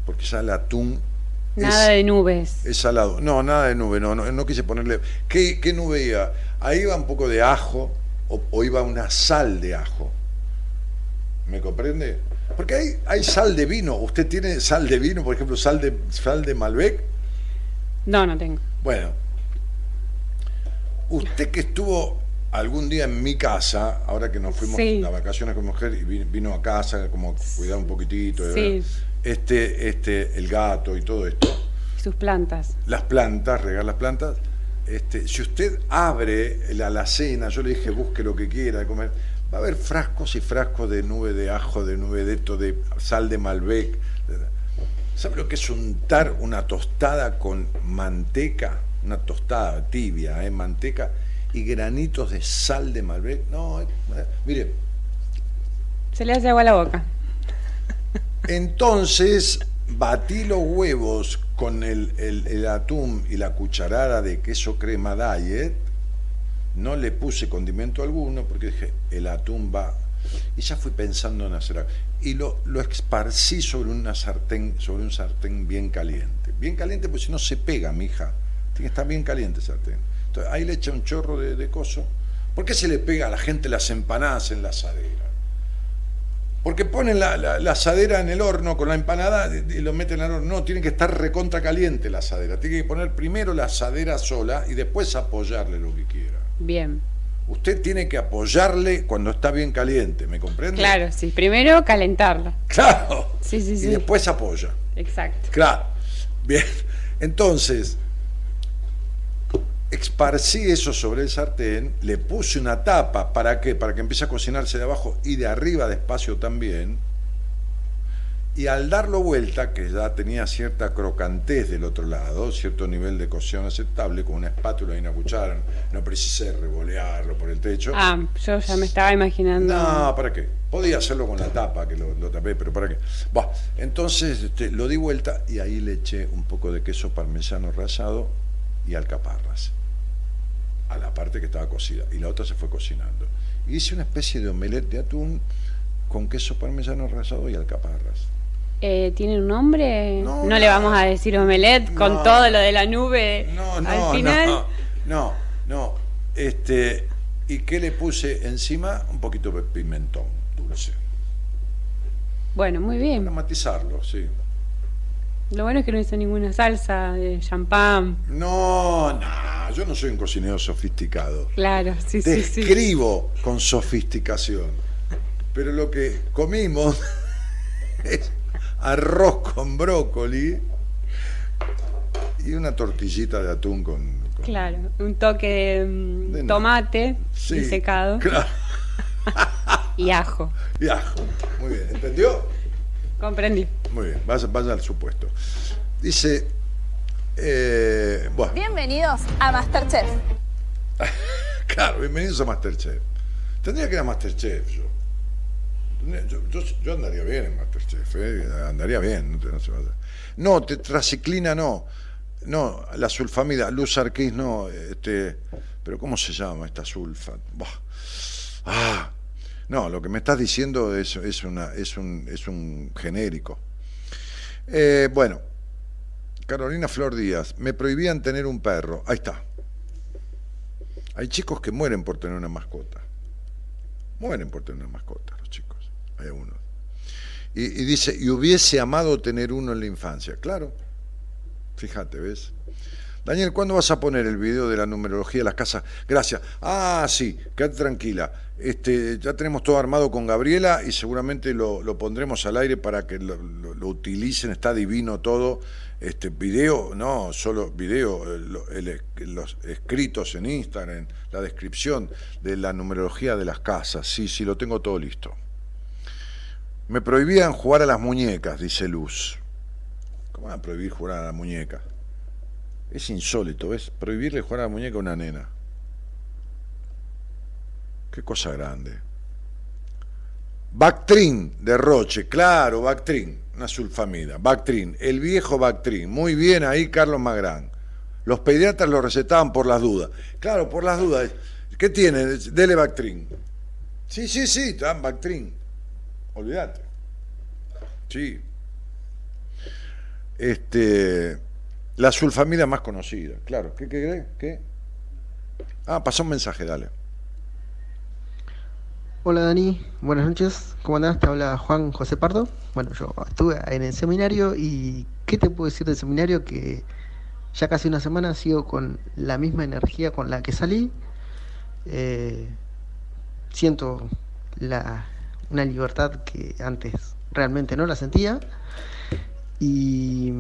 Speaker 4: porque ya el atún
Speaker 6: Nada
Speaker 4: es,
Speaker 6: de nubes.
Speaker 4: es salado. No, nada de nube, no, no, no quise ponerle. ¿Qué, qué nube iba? Ahí iba un poco de ajo o, o iba una sal de ajo. ¿Me comprende? Porque hay, hay sal de vino. ¿Usted tiene sal de vino, por ejemplo, sal de, sal de Malbec?
Speaker 6: No, no tengo.
Speaker 4: Bueno, usted que estuvo algún día en mi casa, ahora que nos fuimos
Speaker 6: Sí.
Speaker 4: a vacaciones con mujer y vi- vino a casa como cuidar un poquitito,
Speaker 6: Sí.
Speaker 4: este, este, el gato y todo esto,
Speaker 6: Sus plantas.
Speaker 4: las plantas, regar las plantas, este, si usted abre la alacena, yo le dije busque lo que quiera de comer, va a haber frascos y frascos de nube de ajo, de nube de esto, de sal de Malbec. ¿Sabe lo que es untar una tostada con manteca? Una tostada tibia, ¿eh? manteca y granitos de sal de Malbec. No, eh, mire,
Speaker 6: Se le hace agua a la boca.
Speaker 4: Entonces batí los huevos con el, el- el atún y la cucharada de queso crema diet. No le puse condimento alguno porque dije, el atún va. Y ya fui pensando en hacer algo. Y lo, lo esparcí sobre una sartén, sobre un sartén bien caliente. Bien caliente porque si no se pega, mija. Tiene que estar bien caliente el sartén. Entonces, ahí le echa un chorro de, de coso. ¿Por qué se le pega a la gente las empanadas en la asadera? Porque ponen la, la- la asadera en el horno con la empanada y y lo meten al horno. No, tiene que estar recontra caliente la asadera. Tiene que poner primero la asadera sola y después apoyarle lo que quiera.
Speaker 6: Bien.
Speaker 4: Usted tiene que apoyarle cuando está bien caliente, ¿me comprende?
Speaker 6: Claro, sí. Primero calentarla.
Speaker 4: Claro.
Speaker 6: Sí, sí,
Speaker 4: Y
Speaker 6: sí.
Speaker 4: después apoya.
Speaker 6: Exacto.
Speaker 4: Claro. Bien. Entonces, esparcí eso sobre el sartén, le puse una tapa, ¿para qué? Para que empiece a cocinarse de abajo y de arriba despacio también. Y al darlo vuelta, que ya tenía cierta crocantez del otro lado, cierto nivel de cocción aceptable, con una espátula y una cuchara, no precisé revolearlo por el techo.
Speaker 6: Ah, yo ya me estaba imaginando.
Speaker 4: No, ¿para qué? Podía hacerlo con la tapa, que lo, lo tapé, pero ¿para qué? Bah, entonces este, lo di vuelta y ahí le eché un poco de queso parmesano rallado y alcaparras. A la parte que estaba cocida. Y la otra se fue cocinando. Y hice una especie de omelette de atún con queso parmesano rallado y alcaparras.
Speaker 6: Eh, ¿Tiene un nombre?
Speaker 4: No,
Speaker 6: No,
Speaker 4: no.
Speaker 6: le vamos a decir omelette con todo lo de la nube
Speaker 4: No, no,
Speaker 6: al final.
Speaker 4: no. No, no. Este, ¿Y qué le puse encima? Un poquito de pimentón dulce.
Speaker 6: Bueno, muy
Speaker 4: Para
Speaker 6: bien.
Speaker 4: matizarlo, sí.
Speaker 6: Lo bueno es que no hizo ninguna salsa de champán.
Speaker 4: No, no, yo no soy un cocinero sofisticado.
Speaker 6: Claro, sí, sí, sí.
Speaker 4: Describo con sofisticación. Pero lo que comimos es arroz con brócoli y una tortillita de atún con... con-
Speaker 6: Claro, un toque de, mm,
Speaker 4: De
Speaker 6: tomate
Speaker 4: Sí,
Speaker 6: disecado
Speaker 4: Claro,
Speaker 6: y ajo.
Speaker 4: y ajo. Muy bien, ¿entendió?
Speaker 6: Comprendí.
Speaker 4: Muy bien, vaya, vaya al supuesto. Dice, eh, bueno,
Speaker 7: Bienvenidos a Masterchef.
Speaker 4: claro, bienvenidos a Masterchef. Tendría que ir a Masterchef yo. Yo, yo- yo andaría bien en Masterchef, ¿eh? andaría bien. No, te- no. No, tetraciclina no. No, la sulfamida, luz arquís no. Este, pero ¿cómo se llama esta sulfa? Ah, no, lo que me estás diciendo es, es, una, es, un, es un genérico. Eh, bueno, Carolina Flor Díaz, me prohibían tener un perro. Ahí está. Hay chicos que mueren por tener una mascota. Mueren por tener una mascota, los chicos. Hay algunos. Y, y dice, y hubiese amado tener uno en la infancia. Claro. Fíjate, ¿ves? Daniel, ¿cuándo vas a poner el video de la numerología de las casas? Gracias. Ah, sí, quédate tranquila. Este, ya tenemos todo armado con Gabriela y seguramente lo, lo pondremos al aire para que lo, utilicen. Está divino todo. Este video, no, solo video, eh, los escritos en Instagram, la descripción de la numerología de las casas. Sí, sí, lo tengo todo listo. Me prohibían jugar a las muñecas, dice Luz. ¿Cómo van a prohibir jugar a la muñeca? Es insólito, ¿ves? Prohibirle jugar a la muñeca a una nena. Qué cosa grande. Bactrin de Roche, claro, Bactrin, una sulfamida. Bactrin, el viejo Bactrin. Muy bien ahí, Carlos Magrán. Los pediatras lo recetaban por las dudas. Claro, por las dudas. ¿Qué tiene? Dele Bactrin. Sí, sí, sí, dan Bactrin. Olvídate. Sí. Este, la sulfamida más conocida, claro. ¿Qué, crees? ¿Qué? Ah, pasó un mensaje, dale.
Speaker 8: Hola Dani, buenas noches. ¿Cómo andás? Te habla Juan José Pardo. Bueno, yo estuve en el seminario y ¿qué te puedo decir del seminario? Que ya casi una semana sigo con la misma energía con la que salí. Eh, siento la, una libertad que antes realmente no la sentía. Y,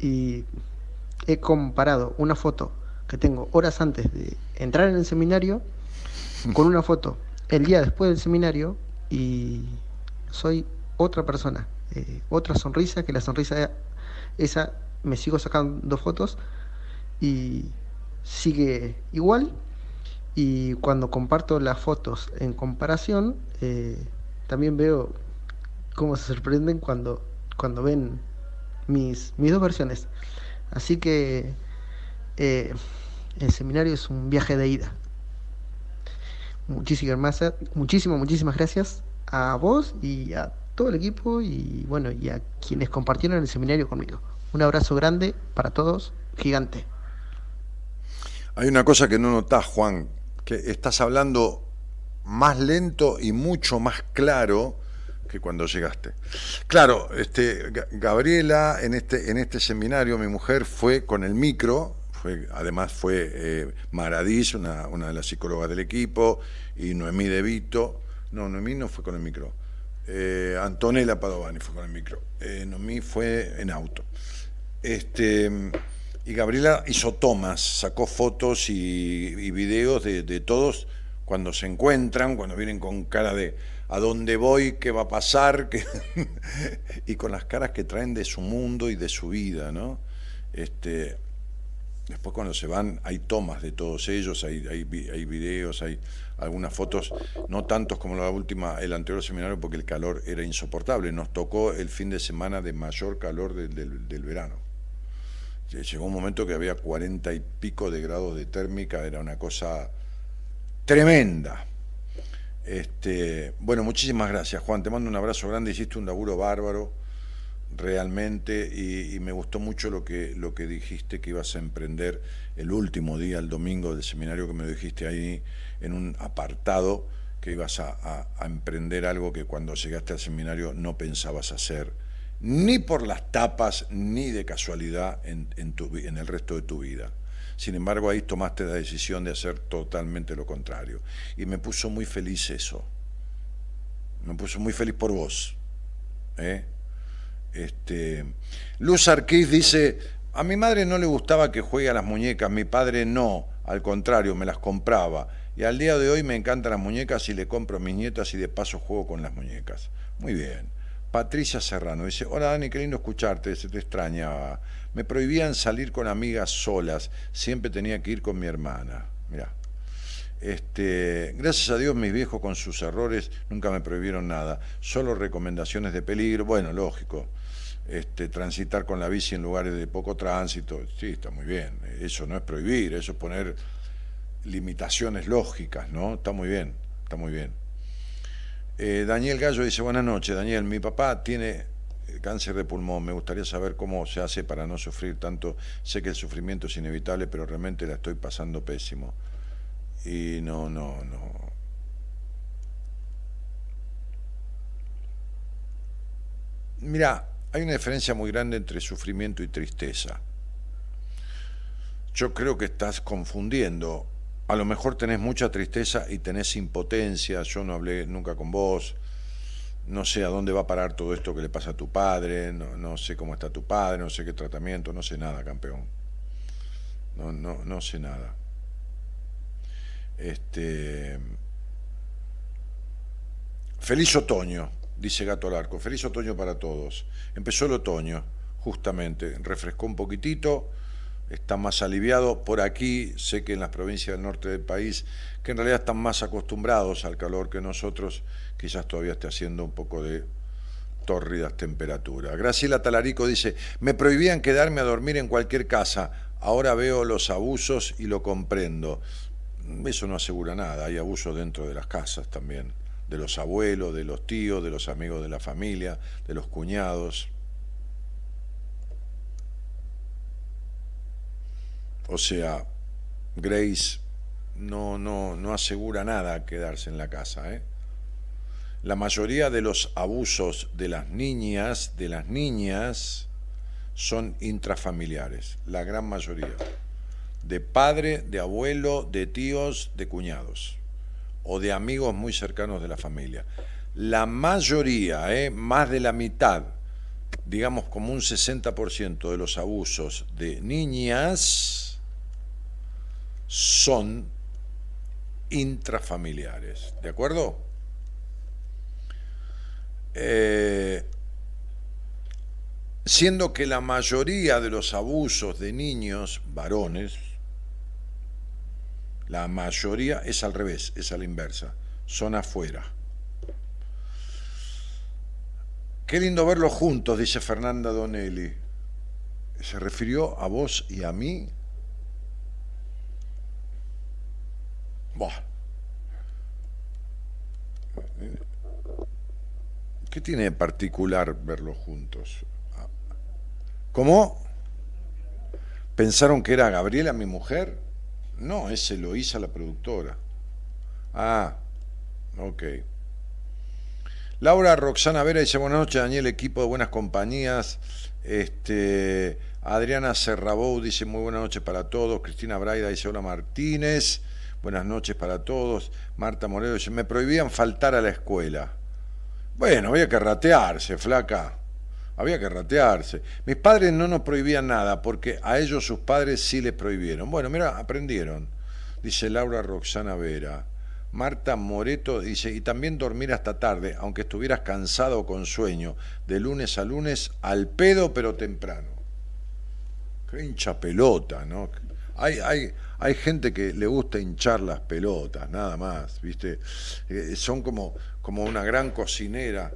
Speaker 8: y he comparado una foto que tengo horas antes de entrar en el seminario con una foto el día después del seminario y soy otra persona, eh, otra sonrisa, que la sonrisa esa me sigo sacando fotos y sigue igual. Y cuando comparto las fotos en comparación eh, también veo cómo se sorprenden cuando, cuando ven mis, mis dos versiones. Así que eh, el seminario es un viaje de ida. Muchísimas, muchísimas, muchísimas gracias a vos y a todo el equipo y bueno, y a quienes compartieron el seminario conmigo. Un abrazo grande para todos, gigante.
Speaker 4: Hay una cosa que no notás, Juan, que estás hablando más lento y mucho más claro que cuando llegaste. Claro, este, Gabriela en este, en este seminario, mi mujer fue con el micro, fue, además fue eh, una, una, de las psicólogas del equipo, y Noemí De Vito, no, Noemí no fue con el micro, eh, Antonella Padovani fue con el micro, eh, Noemí fue en auto. Este, y Gabriela hizo tomas, sacó fotos y, videos de, de todos cuando se encuentran, cuando vienen con cara de a dónde voy, qué va a pasar, y con las caras que traen de su mundo y de su vida, ¿no? Este, después cuando se van hay tomas de todos ellos, hay, hay, hay videos, hay algunas fotos, no tantos como la última, el anterior seminario, porque el calor era insoportable. Nos tocó el fin de semana de mayor calor del, del, del verano. Llegó un momento que había cuarenta y pico de grados de térmica, era una cosa tremenda. Este, bueno, muchísimas gracias, Juan. Te mando un abrazo grande. Hiciste un laburo bárbaro, realmente, y, me gustó mucho lo que, lo que dijiste que ibas a emprender el último día, el domingo del seminario, que me lo dijiste ahí en un apartado, que ibas a, a, a emprender algo que cuando llegaste al seminario no pensabas hacer, ni por las tapas, ni de casualidad en, en, tu, en el resto de tu vida. Sin embargo, ahí tomaste la decisión de hacer totalmente lo contrario. Y me puso muy feliz eso. Me puso muy feliz por vos. ¿eh? Este, Luz Arquiz dice, a mi madre no le gustaba que juegue a las muñecas, mi padre no, al contrario, me las compraba. Y al día de hoy me encantan las muñecas y le compro a mis nietas y de paso juego con las muñecas. Muy bien. Patricia Serrano dice, hola Dani, qué lindo escucharte, se te extrañaba. Me prohibían salir con amigas solas, siempre tenía que ir con mi hermana. Mirá. Este, gracias a Dios mis viejos con sus errores nunca me prohibieron nada, solo recomendaciones de peligro, bueno, lógico, este, transitar con la bici en lugares de poco tránsito, sí, está muy bien, eso no es prohibir, eso es poner limitaciones lógicas, ¿no? Está muy bien, está muy bien. Eh, Daniel Gallo dice, buenas noches, Daniel, mi papá tiene cáncer de pulmón, me gustaría saber cómo se hace para no sufrir tanto. Sé que el sufrimiento es inevitable, pero realmente la estoy pasando pésimo. Y no, no, no. Mira, hay una diferencia muy grande entre sufrimiento y tristeza. Yo creo que estás confundiendo. A lo mejor tenés mucha tristeza y tenés impotencia. Yo no hablé nunca con vos no sé a dónde va a parar todo esto que le pasa a tu padre, no, no, sé cómo está tu padre, no sé qué tratamiento, no sé nada, campeón. No, no, no sé nada. Este. Feliz otoño, dice Gato Larco. Feliz otoño para todos. Empezó el otoño, justamente, refrescó un poquitito, está más aliviado. Por aquí, sé que en las provincias del norte del país, que en realidad están más acostumbrados al calor que nosotros, quizás todavía esté haciendo un poco de tórridas temperaturas. Graciela Talarico dice, me prohibían quedarme a dormir en cualquier casa, ahora veo los abusos y lo comprendo. Eso no asegura nada, hay abusos dentro de las casas también, de los abuelos, de los tíos, de los amigos de la familia, de los cuñados. O sea, Grace no, no, no asegura nada quedarse en la casa, ¿eh? la mayoría de los abusos de las niñas, de las niñas, son intrafamiliares, la gran mayoría. De padre, de abuelo, de tíos, de cuñados o de amigos muy cercanos de la familia. La mayoría, ¿eh? más de la mitad, digamos como un 60% de los abusos de niñas son intrafamiliares. ¿De acuerdo? Eh, siendo que la mayoría de los abusos de niños varones, la mayoría es al revés, es a la inversa, son afuera. Qué lindo verlos juntos, dice Fernanda Donelli. ¿Se refirió a vos y a mí? ¿Qué tiene de particular verlos juntos? ¿Cómo? ¿Pensaron que era Gabriela mi mujer? No, ese lo hizo la productora. Ah, ok. Laura Roxana Vera dice, buenas noches Daniel, equipo de buenas compañías. Este, Adriana Serrabou dice, muy buenas noches para todos. Cristina Braida dice, hola Martínez, buenas noches para todos. Marta Moreno dice, me prohibían faltar a la escuela. Bueno, había que ratearse, flaca. Había que ratearse. Mis padres no nos prohibían nada porque a ellos sus padres sí les prohibieron. Bueno, mira, aprendieron. Dice Laura Roxana Vera. Marta Moreto dice, y también dormir hasta tarde, aunque estuvieras cansado o con sueño, de lunes a lunes, al pedo pero temprano. Qué hincha pelota, ¿no? Hay, hay, hay gente que le gusta hinchar las pelotas, nada más, ¿viste? Eh, son como, como una gran cocinera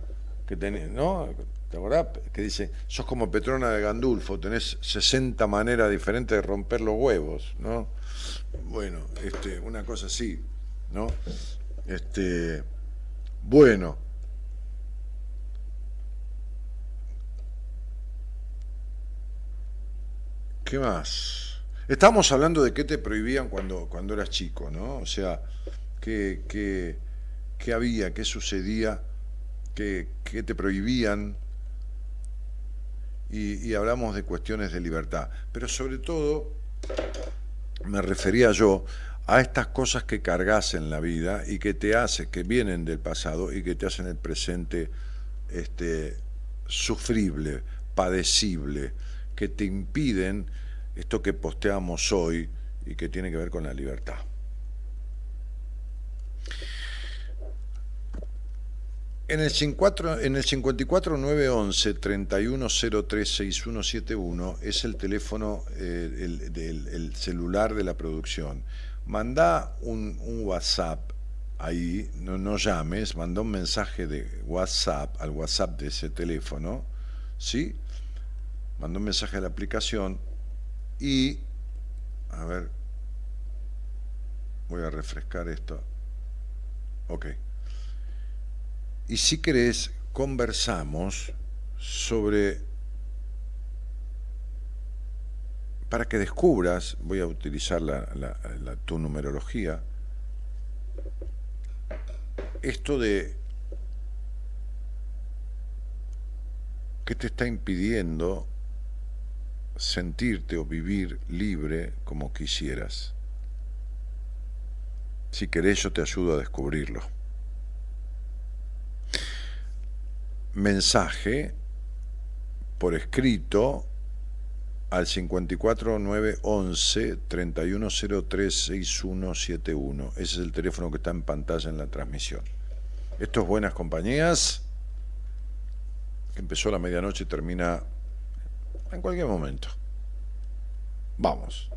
Speaker 4: que tenés, ¿no? ¿Te acordás? Que dice, sos como Petrona de Gandulfo, tenés 60 maneras diferentes de romper los huevos, ¿no? Bueno, este, una cosa así, ¿no? Este, bueno. ¿Qué más? Estamos hablando de qué te prohibían cuando, cuando eras chico, ¿no? O sea, qué, qué, qué había, qué sucedía, qué, te prohibían, y, hablamos de cuestiones de libertad. Pero sobre todo me refería yo a estas cosas que cargas en la vida y que te hacen, que vienen del pasado y que te hacen el presente este, sufrible, padecible, que te impiden esto que posteamos hoy y que tiene que ver con la libertad. En el, 54, en el 54911 31036171 es el teléfono, eh, el, celular de la producción. Manda un, WhatsApp ahí, no, no llames, manda un mensaje de WhatsApp al WhatsApp de ese teléfono, ¿sí? Manda un mensaje a la aplicación y, a ver, voy a refrescar esto. Ok. Y si querés, conversamos sobre, para que descubras, voy a utilizar la, tu numerología, esto de qué te está impidiendo sentirte o vivir libre como quisieras. Si querés yo te ayudo a descubrirlo. mensaje por escrito al 54911 31036171. Ese es el teléfono que está en pantalla en la transmisión. Esto es Buenas Compañías.
Speaker 5: empezó la medianoche y termina en cualquier momento. Vamos.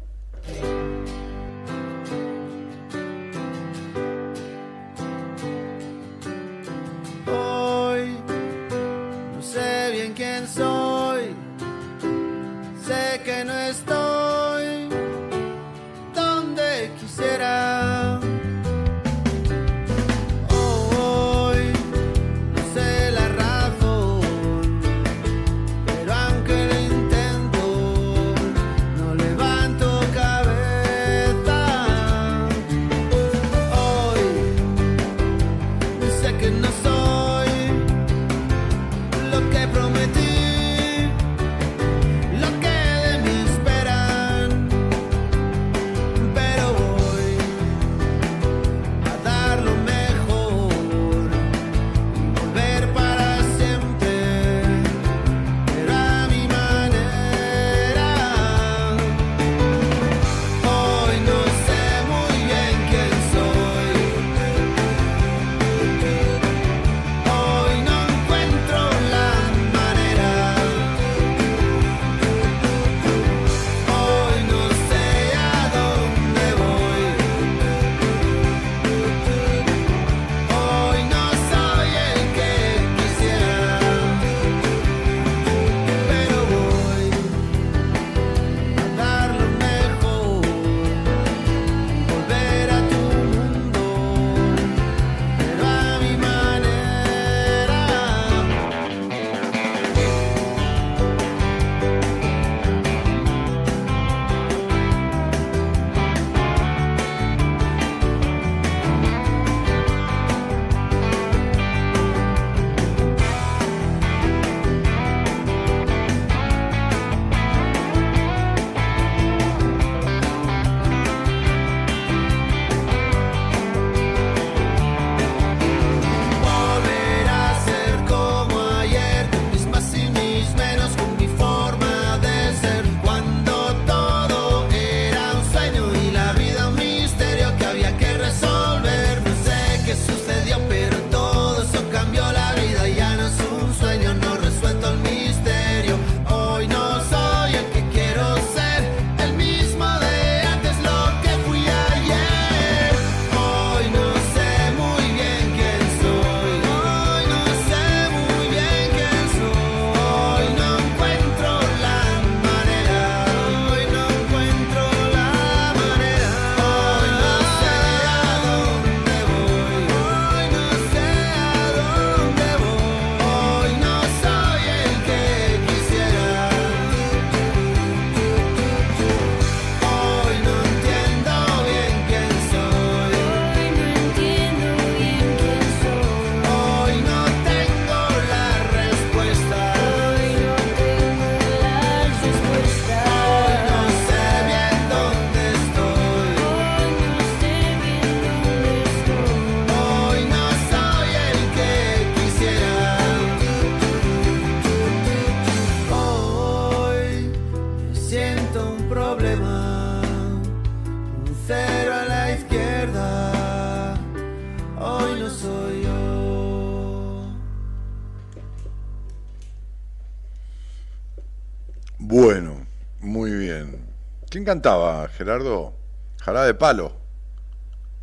Speaker 4: ¿Quién
Speaker 5: cantaba, Gerardo? Jará de Palo.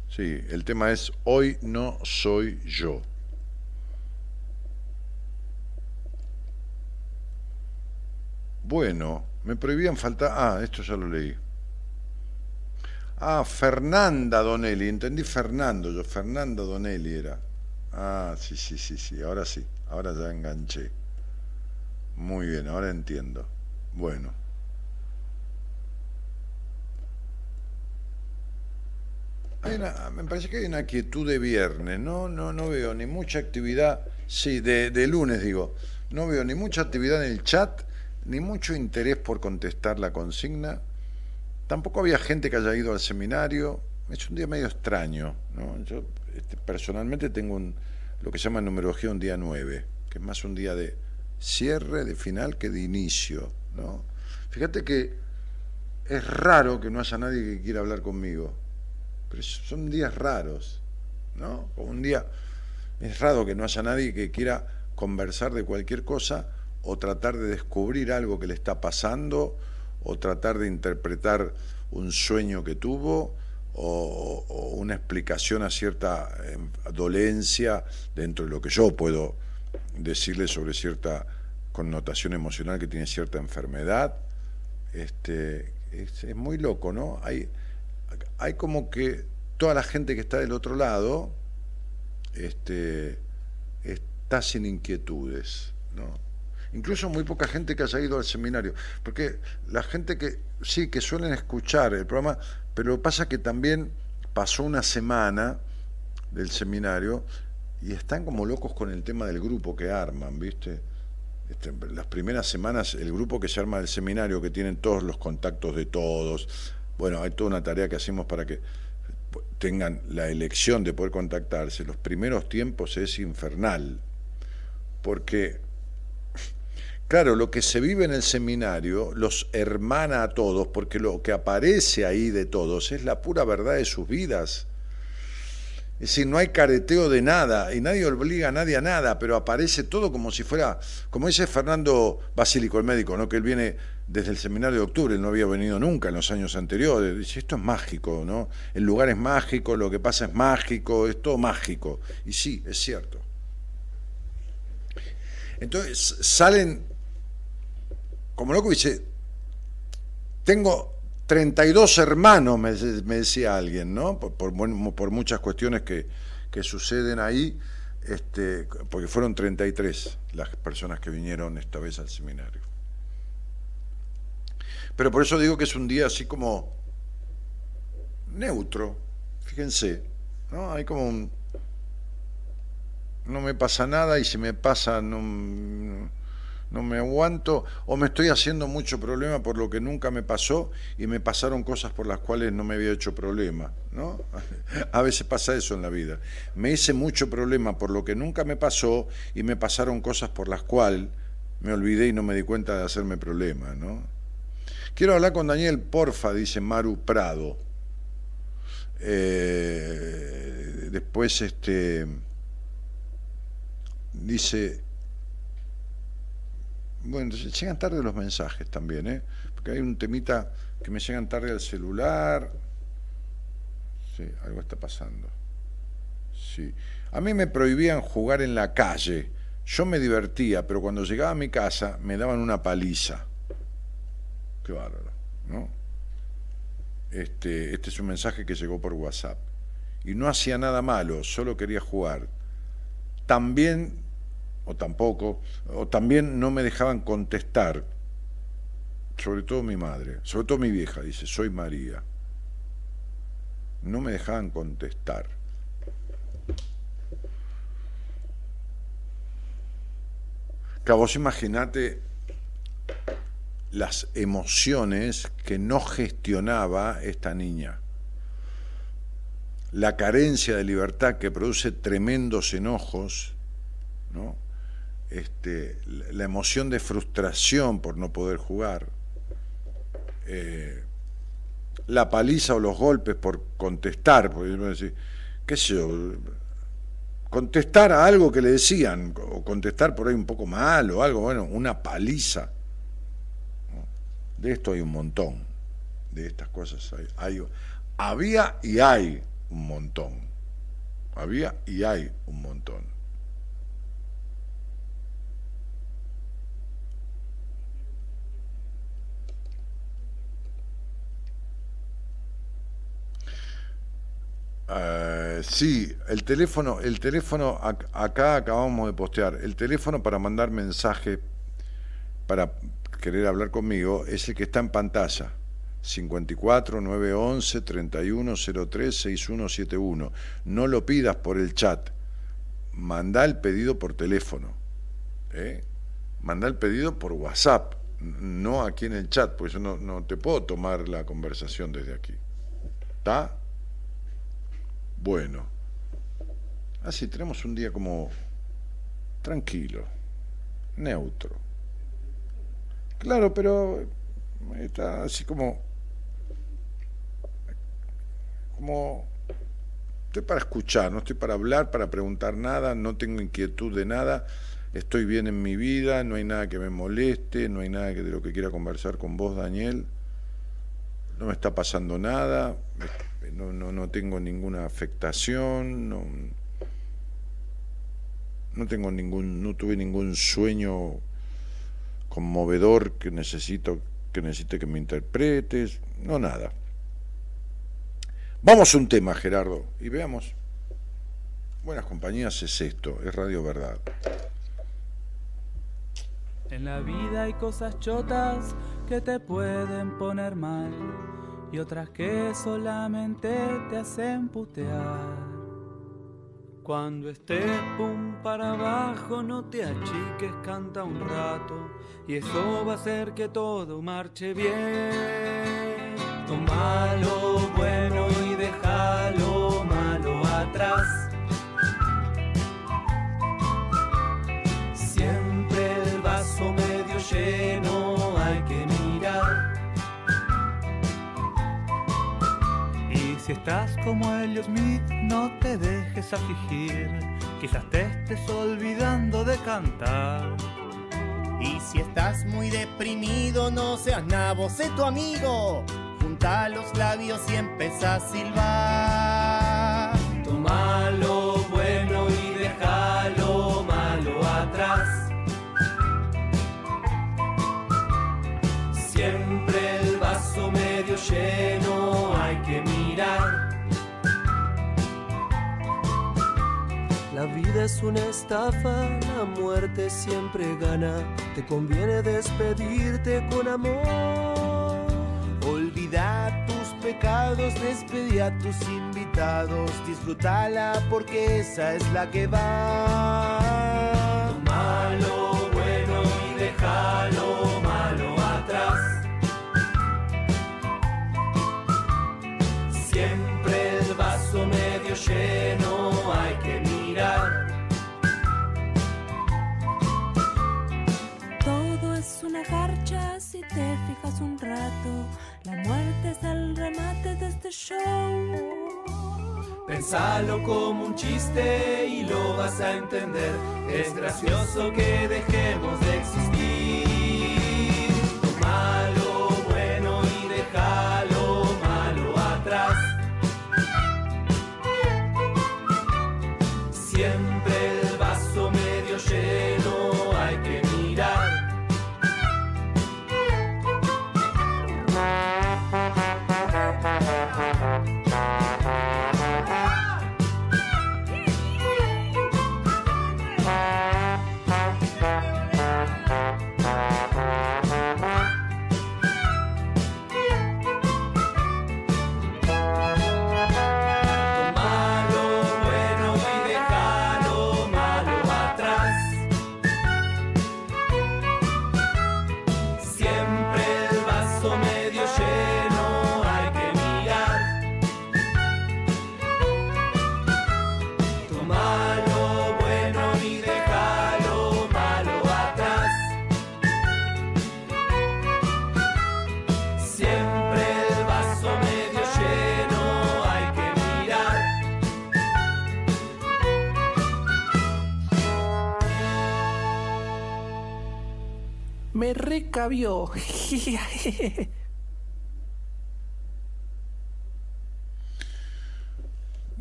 Speaker 5: Sí, el tema es Hoy no soy yo. Bueno, me prohibían faltar. Ah, esto ya lo leí. Ah, Fernanda Donelli. Entendí Fernando, yo. Fernanda Donelli era. Ah, sí, sí, sí, sí. Ahora sí. Ahora ya enganché. Muy bien, ahora entiendo. Bueno. Me parece que hay una quietud de viernes, ¿no? No, no veo ni mucha actividad, sí, de, lunes digo, no veo ni mucha actividad en el chat, ni mucho interés por contestar la consigna. Tampoco había gente que haya ido al seminario. Es un día medio extraño, ¿no? Yo este, personalmente tengo un, lo que se llama numerología un día 9, que es más un día de cierre, de final que de inicio, ¿no? Fíjate que es raro que no haya nadie que quiera hablar conmigo, pero son días raros, ¿no? Un día, es raro que no haya nadie que quiera
Speaker 4: conversar de cualquier cosa o tratar de descubrir algo que le está pasando o tratar de interpretar un sueño que tuvo o, una explicación a cierta eh, dolencia dentro de lo que yo puedo decirle sobre cierta connotación emocional que tiene cierta enfermedad. Este, es, es muy loco, ¿no? Hay, hay como que toda la gente que está del otro lado este, está sin inquietudes, ¿no? Incluso muy poca gente que haya ido al seminario, porque la gente que sí, que suelen escuchar el programa, pero pasa que también pasó una semana del seminario y están como locos con el tema del grupo que arman, ¿viste? Este, las primeras semanas, el grupo que se arma del seminario, que tienen todos los contactos de todos, bueno, hay toda una tarea que hacemos para que tengan la elección de poder contactarse. Los primeros tiempos es infernal, porque, claro, lo que se vive en el seminario los hermana a todos, porque lo que aparece ahí de todos es la pura verdad de sus vidas. Es decir, no hay careteo de nada y nadie obliga a nadie a nada, pero aparece todo como si fuera, como dice Fernando Basílico, el médico, ¿no? que él viene desde el seminario de octubre, él no había venido nunca en los años anteriores. Dice, esto es mágico, ¿no? El lugar es mágico, lo que pasa es mágico, es todo mágico. Y sí, es cierto. Entonces salen, como loco, dice, tengo 32 hermanos, me, decía alguien, ¿no? Por, por, por muchas cuestiones que, que, suceden ahí, este, porque fueron 33 las personas que vinieron esta vez al seminario. Pero por eso digo que es un día así como neutro, fíjense, ¿no? Hay como un... No me pasa nada y si me pasa no no me aguanto o me estoy haciendo mucho problema por lo que nunca me pasó y me pasaron cosas por las cuales no me había hecho problema, ¿no? A veces pasa eso en la vida. Me hice mucho problema por lo que nunca me pasó y me pasaron cosas por las cuales me olvidé y no me di cuenta de hacerme problema, ¿no? Quiero hablar con Daniel, porfa, dice Maru Prado. Eh, después este dice bueno, llegan tarde los mensajes también, ¿eh? Porque hay un temita que me llegan tarde al celular. Sí, algo está pasando. Sí. A mí me prohibían jugar en la calle. Yo me divertía, pero cuando llegaba a mi casa me daban una paliza. Qué bárbaro, ¿no? Este, este es un mensaje que llegó por WhatsApp. Y no hacía nada malo, solo quería jugar. También o tampoco, o también no me dejaban contestar, sobre todo mi madre, sobre todo mi vieja, dice, soy María. No me dejaban contestar. Que vos imaginate las emociones que no gestionaba esta niña. La carencia de libertad que produce tremendos enojos, ¿no? este, la emoción de frustración por no poder jugar, eh, la paliza o los golpes por contestar, porque decir, qué sé yo, contestar a algo que le decían, o contestar por ahí un poco mal o algo, bueno, una paliza. De esto hay un montón, de estas cosas hay, había y hay un montón, había y hay un montón. Uh, sí, el teléfono, el teléfono, acá acabamos de postear, el teléfono para mandar mensaje, para querer hablar conmigo, es el que está en pantalla. 54 911 3103 6171. No lo pidas por el chat. Manda el pedido por teléfono. ¿eh? Manda el pedido por WhatsApp, no aquí en el chat, porque yo no, no te puedo tomar la conversación desde aquí. ¿Está? Bueno, así tenemos un día como tranquilo, neutro. Claro, pero está así como como estoy para escuchar, no estoy para hablar, para preguntar nada, no tengo inquietud de nada, estoy bien en mi vida, no hay nada que me moleste, no hay nada que de lo que quiera conversar con vos, Daniel. No me está pasando nada, no, no, no tengo ninguna afectación, no, no tengo ningún, no tuve ningún sueño conmovedor que necesito, que necesite que me interpretes, no nada. Vamos a un tema, Gerardo, y veamos. Buenas compañías es esto, es Radio Verdad.
Speaker 9: En la vida hay cosas chotas que te pueden poner mal y otras que solamente te hacen putear. Cuando estés pum para abajo, no te achiques, canta un rato. Y eso va a hacer que todo marche bien. Toma lo bueno y deja si estás como Elliot Smith, no te dejes afligir. Quizás te estés olvidando de cantar.
Speaker 10: Y si estás muy deprimido, no seas nabo, sé tu amigo. Junta los labios y empieza a silbar.
Speaker 5: La vida es una estafa, la muerte siempre gana. Te conviene despedirte con amor.
Speaker 10: Olvida tus pecados, despedí a tus invitados. Disfrútala porque esa es la que va.
Speaker 9: Toma lo bueno y deja
Speaker 11: te fijas un rato. La muerte es el remate de este show.
Speaker 9: Pensalo como un chiste y lo vas a entender. Es gracioso que dejemos de existir. Lo bueno y deja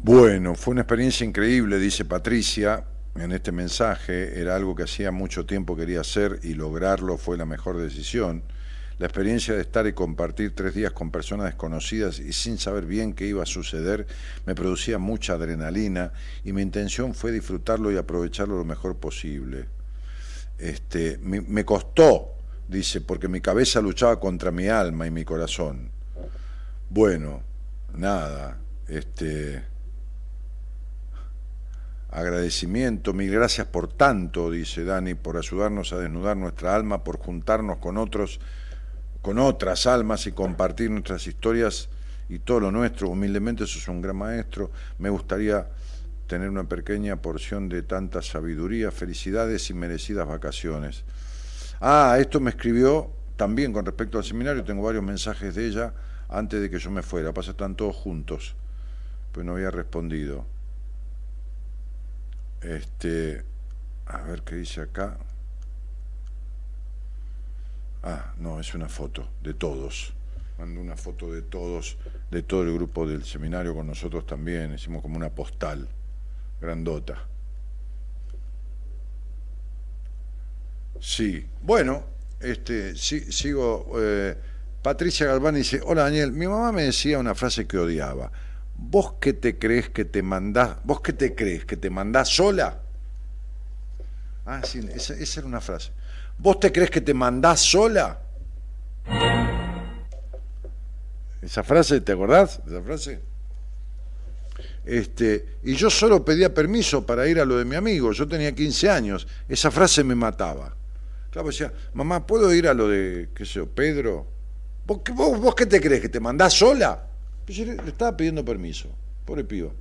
Speaker 9: Bueno,
Speaker 4: fue una experiencia increíble, dice Patricia en este mensaje. Era algo que hacía mucho tiempo quería hacer y lograrlo fue la mejor decisión. La experiencia de estar y compartir tres días con personas desconocidas y sin saber bien qué iba a suceder me producía mucha adrenalina y mi intención fue disfrutarlo y aprovecharlo lo mejor posible. Este, me costó, dice, porque mi cabeza luchaba contra mi alma y mi corazón. Bueno, nada, este agradecimiento, mil gracias por tanto, dice Dani, por ayudarnos a desnudar nuestra alma, por juntarnos con otros, con otras almas y compartir nuestras historias y todo lo nuestro. Humildemente sos un gran maestro. Me gustaría tener una pequeña porción de tanta sabiduría, felicidades y merecidas vacaciones. Ah, esto me escribió también con respecto al seminario, tengo varios mensajes de ella antes de que yo me fuera, pasa están todos juntos, pues no había respondido. Este, A ver qué dice acá. Ah, no, es una foto de todos. Mando una foto de todos, de todo el grupo del seminario con nosotros también. Hicimos como una postal grandota. Sí, bueno, este, sí, sigo. eh, Patricia Galván dice: Hola Daniel, mi mamá me decía una frase que odiaba. ¿Vos qué te crees que te mandás? ¿Vos qué te crees que te mandás sola? Ah, sí, esa, esa era una frase. ¿Vos te crees que te mandás sola? Esa frase, ¿te acordás esa frase? Este, y yo solo pedía permiso para ir a lo de mi amigo, yo tenía 15 años, esa frase me mataba. Claro, decía, mamá, ¿puedo ir a lo de, qué sé yo, Pedro? ¿Vos, qué- te crees, que te mandás sola? Pues yo le, estaba pidiendo permiso, pobre piba.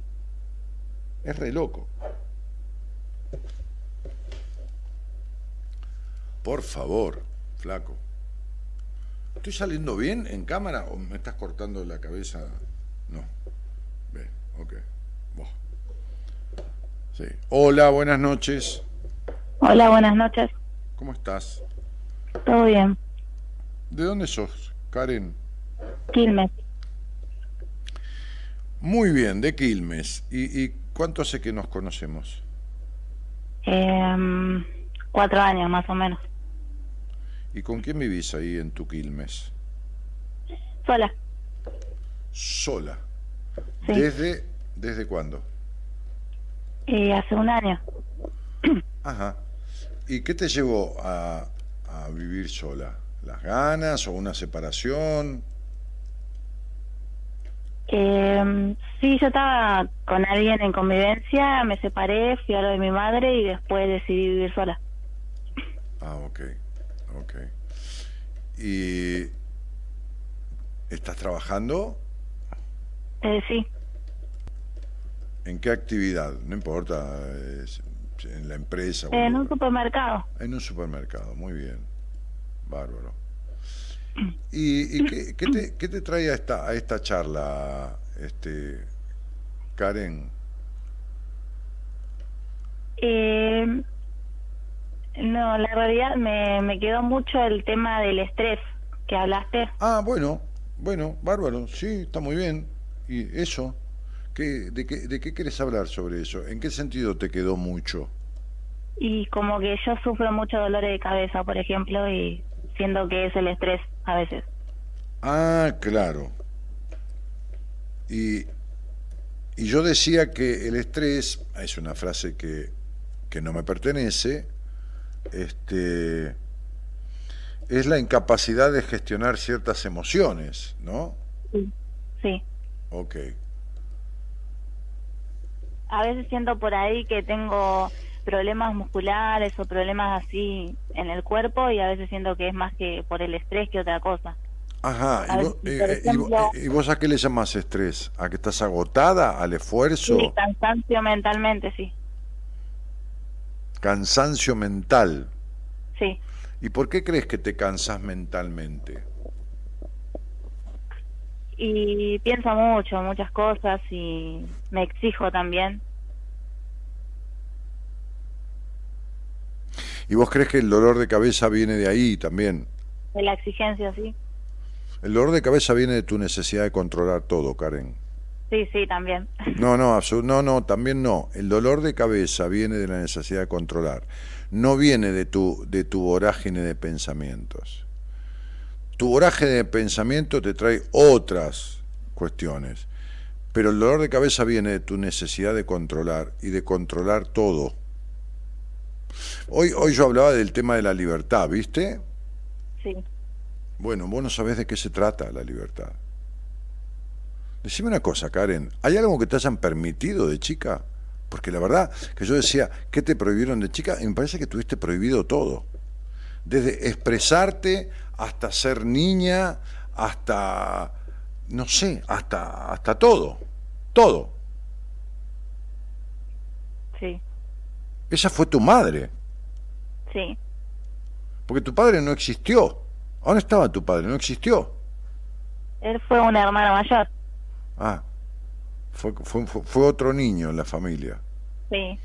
Speaker 4: Es re loco. Por favor, flaco. ¿Estoy saliendo bien en cámara o me estás cortando la cabeza? No. Bien, ok. Hola, buenas noches.
Speaker 12: Hola, buenas noches.
Speaker 4: ¿Cómo estás?
Speaker 12: ¿Todo bien?
Speaker 4: ¿De dónde sos, Karen?
Speaker 12: Quilmes.
Speaker 4: Muy bien, de Quilmes. ¿Y, y cuánto hace que nos conocemos?
Speaker 12: Em, cuatro años más o menos.
Speaker 4: ¿Y con quién vivís ahí en tu Quilmes?
Speaker 12: Sola.
Speaker 4: Sola.
Speaker 12: Sí.
Speaker 4: ¿Desde, ¿Desde cuándo?
Speaker 12: Y hace un año.
Speaker 4: Ajá. ¿Y qué te llevó a, a vivir sola? ¿Las ganas o una separación?
Speaker 12: Em, sí, yo estaba con alguien en convivencia, me separé, fui a lo de mi madre y después decidí vivir sola.
Speaker 4: Ah, ok, ok. ¿Y estás trabajando?
Speaker 12: Eh, sí,
Speaker 4: ¿En qué actividad? No importa, es- en la empresa. o
Speaker 12: en un supermercado.
Speaker 4: En un supermercado, muy bien. Bárbaro. ¿Y, y qué, qué te, qué te trae a esta, a esta charla, este, Karen?
Speaker 12: Em, no, la realidad me, me quedó mucho el tema del estrés que hablaste.
Speaker 4: Ah, bueno, bueno, bárbaro, sí, está muy bien. ¿Y eso? ¿Qué, de, qué, ¿De qué quieres hablar sobre eso? ¿En qué sentido te quedó mucho?
Speaker 12: Y como que yo sufro mucho dolores de cabeza, por ejemplo, y siento que es el estrés a veces.
Speaker 4: Ah, claro. Y, y yo decía que el estrés, es una frase que, que no me pertenece, este, es la incapacidad de gestionar ciertas emociones, ¿no?
Speaker 12: Sí. Sí.
Speaker 4: Ok.
Speaker 12: A veces siento por ahí que tengo problemas musculares o problemas así en el cuerpo y a veces siento que es más que por el estrés que otra cosa.
Speaker 4: Ajá, ¿y vos,
Speaker 12: si,
Speaker 4: eh, eh, y vos-
Speaker 12: ejemplo-
Speaker 4: y vos a qué le llamas estrés? ¿A que estás agotada? ¿Al esfuerzo?
Speaker 12: Sí, cansancio mentalmente, sí.
Speaker 4: ¿Cansancio mental?
Speaker 12: Sí.
Speaker 4: ¿Y por qué crees que te cansas mentalmente?
Speaker 12: Y pienso mucho, muchas cosas y me exijo también.
Speaker 4: ¿Y vos crees que el dolor de cabeza viene de ahí también?
Speaker 12: De la exigencia, sí.
Speaker 4: El dolor de cabeza viene de tu necesidad de controlar todo, Karen.
Speaker 12: Sí, sí, también.
Speaker 4: No, no, no, no, también no. El dolor de cabeza viene de la necesidad de controlar. No viene de tu, de tu vorágine de pensamientos. Tu vorágine de pensamiento te trae otras cuestiones. Pero el dolor de cabeza viene de tu necesidad de controlar y de controlar todo. Hoy, hoy yo hablaba del tema de la libertad, ¿viste?
Speaker 12: Sí.
Speaker 4: Bueno, vos no sabés de qué se trata la libertad. Decime una cosa, Karen, ¿hay algo que te hayan permitido de chica? Porque la verdad que yo decía, ¿qué te prohibieron de chica? Y me parece que tuviste prohibido todo. Desde expresarte hasta ser niña, hasta, no sé, hasta, hasta todo. Todo.
Speaker 12: Sí,
Speaker 4: Esa fue tu madre.
Speaker 12: sí.
Speaker 4: Porque tu padre no existió. ¿Dónde estaba tu padre? No existió.
Speaker 12: Él fue un hermano mayor.
Speaker 4: Ah, fue, fue, fue- otro niño en la familia.
Speaker 12: Sí.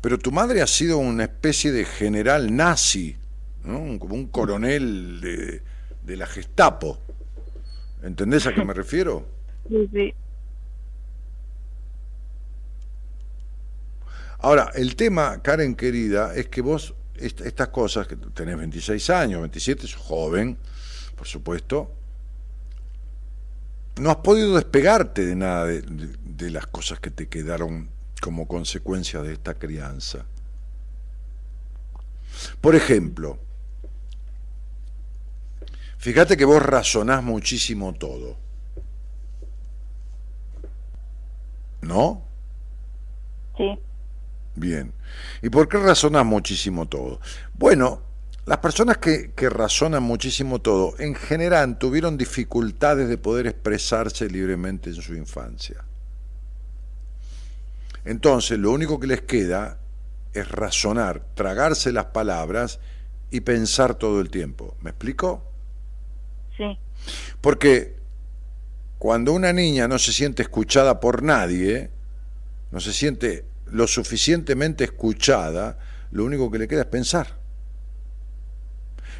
Speaker 4: Pero tu madre ha sido una especie de general nazi, ¿no? Como un coronel de, de la Gestapo. ¿Entendés a qué me refiero?
Speaker 12: Sí, sí.
Speaker 4: Ahora, el tema, Karen querida, es que vos, est- estas cosas, que tenés 26 años, 27, sos joven, por supuesto, no has podido despegarte de nada de, de- de las cosas que te quedaron como consecuencia de esta crianza. Por ejemplo, fíjate que vos razonás muchísimo todo. ¿No?
Speaker 12: Sí.
Speaker 4: Bien. ¿Y por qué razonás muchísimo todo? Bueno, las personas que, que razonan muchísimo todo, en general tuvieron dificultades de poder expresarse libremente en su infancia. Entonces, lo único que les queda es razonar, tragarse las palabras y pensar todo el tiempo. ¿Me explico?
Speaker 12: Sí.
Speaker 4: Porque cuando una niña no se siente escuchada por nadie, no se siente lo suficientemente escuchada, lo único que le queda es pensar.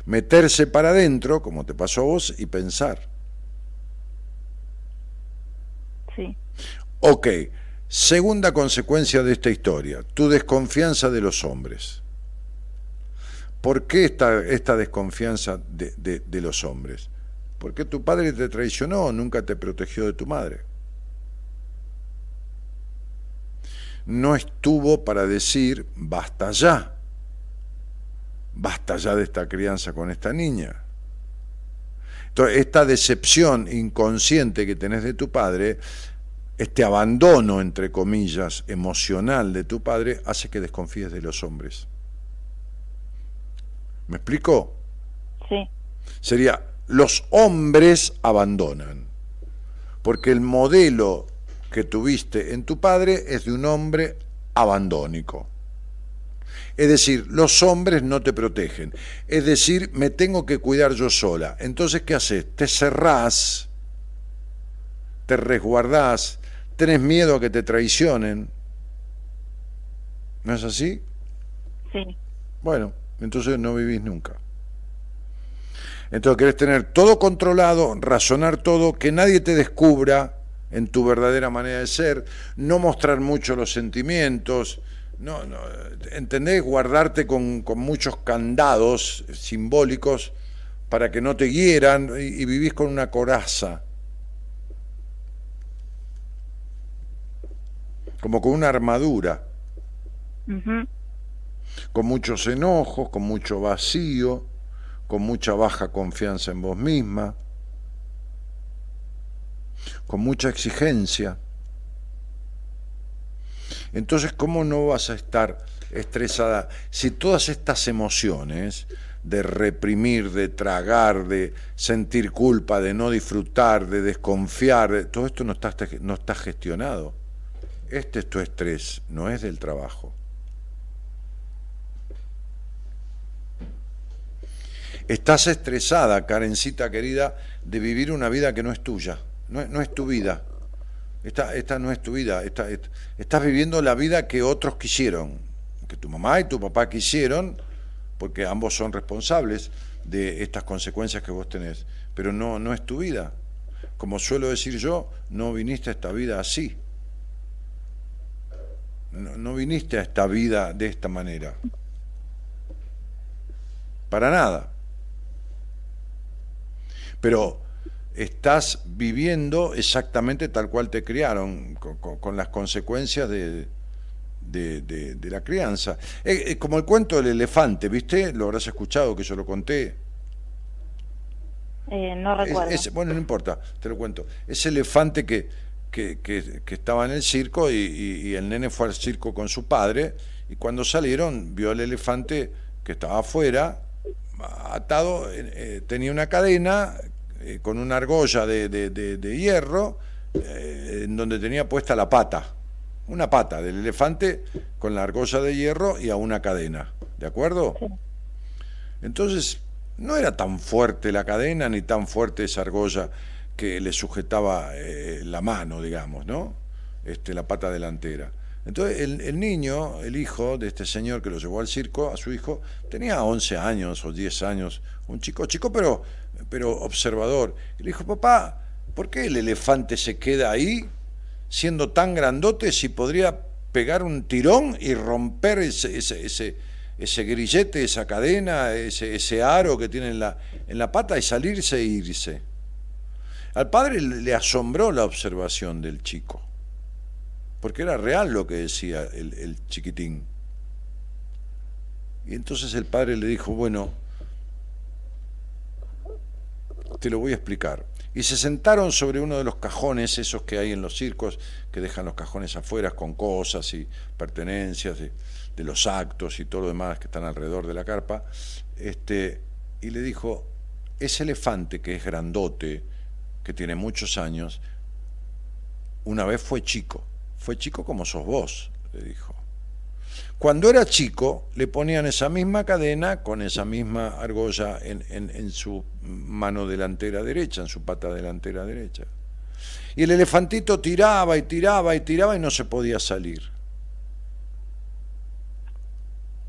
Speaker 4: Meterse para adentro, como te pasó a vos, y pensar.
Speaker 12: Sí.
Speaker 4: Ok, segunda consecuencia de esta historia, tu desconfianza de los hombres. ¿Por qué esta, esta desconfianza de, de- de los hombres? Porque tu padre te traicionó, nunca te protegió de tu madre. No estuvo para decir, basta ya, basta ya de esta crianza con esta niña. Entonces, esta decepción inconsciente que tenés de tu padre, este abandono, entre comillas, emocional de tu padre, hace que desconfíes de los hombres. ¿Me explico?
Speaker 12: Sí.
Speaker 4: Sería, los hombres abandonan, porque el modelo que tuviste en tu padre es de un hombre abandónico. Es decir, los hombres no te protegen. Es decir, me tengo que cuidar yo sola. Entonces, ¿qué haces? Te cerrás, te resguardás, tenés miedo a que te traicionen. ¿No es así?
Speaker 12: Sí.
Speaker 4: Bueno, entonces no vivís nunca. Entonces querés tener todo controlado, razonar todo, que nadie te descubra en tu verdadera manera de ser, no mostrar mucho los sentimientos, no, no, ¿entendés? Guardarte con, con muchos candados simbólicos para que no te hieran y, y vivís con una coraza, como con una armadura. Con muchos enojos, con mucho vacío, con mucha baja confianza en vos misma, con mucha exigencia. Entonces, ¿cómo no vas a estar estresada si todas estas emociones de reprimir, de tragar, de sentir culpa, de no disfrutar, de desconfiar, de- todo esto no está, no está gestionado? Este es tu estrés, no es del trabajo. Estás estresada, Karencita querida, de vivir una vida que no es tuya, no, es- no es tu vida. Esta, esta no es tu vida, esta- est- estás viviendo la vida que otros quisieron, que tu mamá y tu papá quisieron, porque ambos son responsables de estas consecuencias que vos tenés, pero no, no es tu vida. Como suelo decir yo, no viniste a esta vida así. No, no viniste a esta vida de esta manera. Para nada. Pero estás viviendo exactamente tal cual te criaron, con, con- con las consecuencias de, de- de- de la crianza. Eh, eh, como el cuento del elefante, ¿viste? Lo habrás escuchado, que yo lo conté.
Speaker 12: Eh, no
Speaker 4: Es-
Speaker 12: recuerdo.
Speaker 4: bueno, no importa, te lo cuento. Ese elefante que, que, que- que estaba en el circo y, y- y el nene fue al circo con su padre y cuando salieron vio al elefante que estaba afuera, atado, eh, tenía una cadena eh, con una argolla de, de- de- de hierro eh, en donde tenía puesta la pata, una pata del elefante con la argolla de hierro y a una cadena, ¿de acuerdo? Entonces, no era tan fuerte la cadena ni tan fuerte esa argolla que le sujetaba la mano, digamos, ¿no? Este, la pata delantera. Entonces el, niño, el hijo de este señor que lo llevó al circo, a su hijo, tenía 11 años o 10 años, un chico, chico pero, pero observador. Y le dijo, papá, ¿por qué el elefante se queda ahí siendo tan grandote si podría pegar un tirón y romper ese, ese, ese, ese grillete, esa cadena, ese, ese aro que tiene en la, en la pata y salirse e irse? Al padre le asombró la observación del chico, porque era real lo que decía el, chiquitín. Y entonces el padre le dijo, bueno, te lo voy a explicar. Y se sentaron sobre uno de los cajones, esos que hay en los circos, que dejan los cajones afuera con cosas y pertenencias de, de los actos y todo lo demás que están alrededor de la carpa, este, y le dijo, ese elefante que es grandote, que tiene muchos años, una vez fue chico, fue chico como sos vos, le dijo. Cuando era chico, le ponían esa misma cadena con esa misma argolla en, en, su mano delantera derecha, en su pata delantera derecha. Y el elefantito tiraba y tiraba y tiraba y no se podía salir.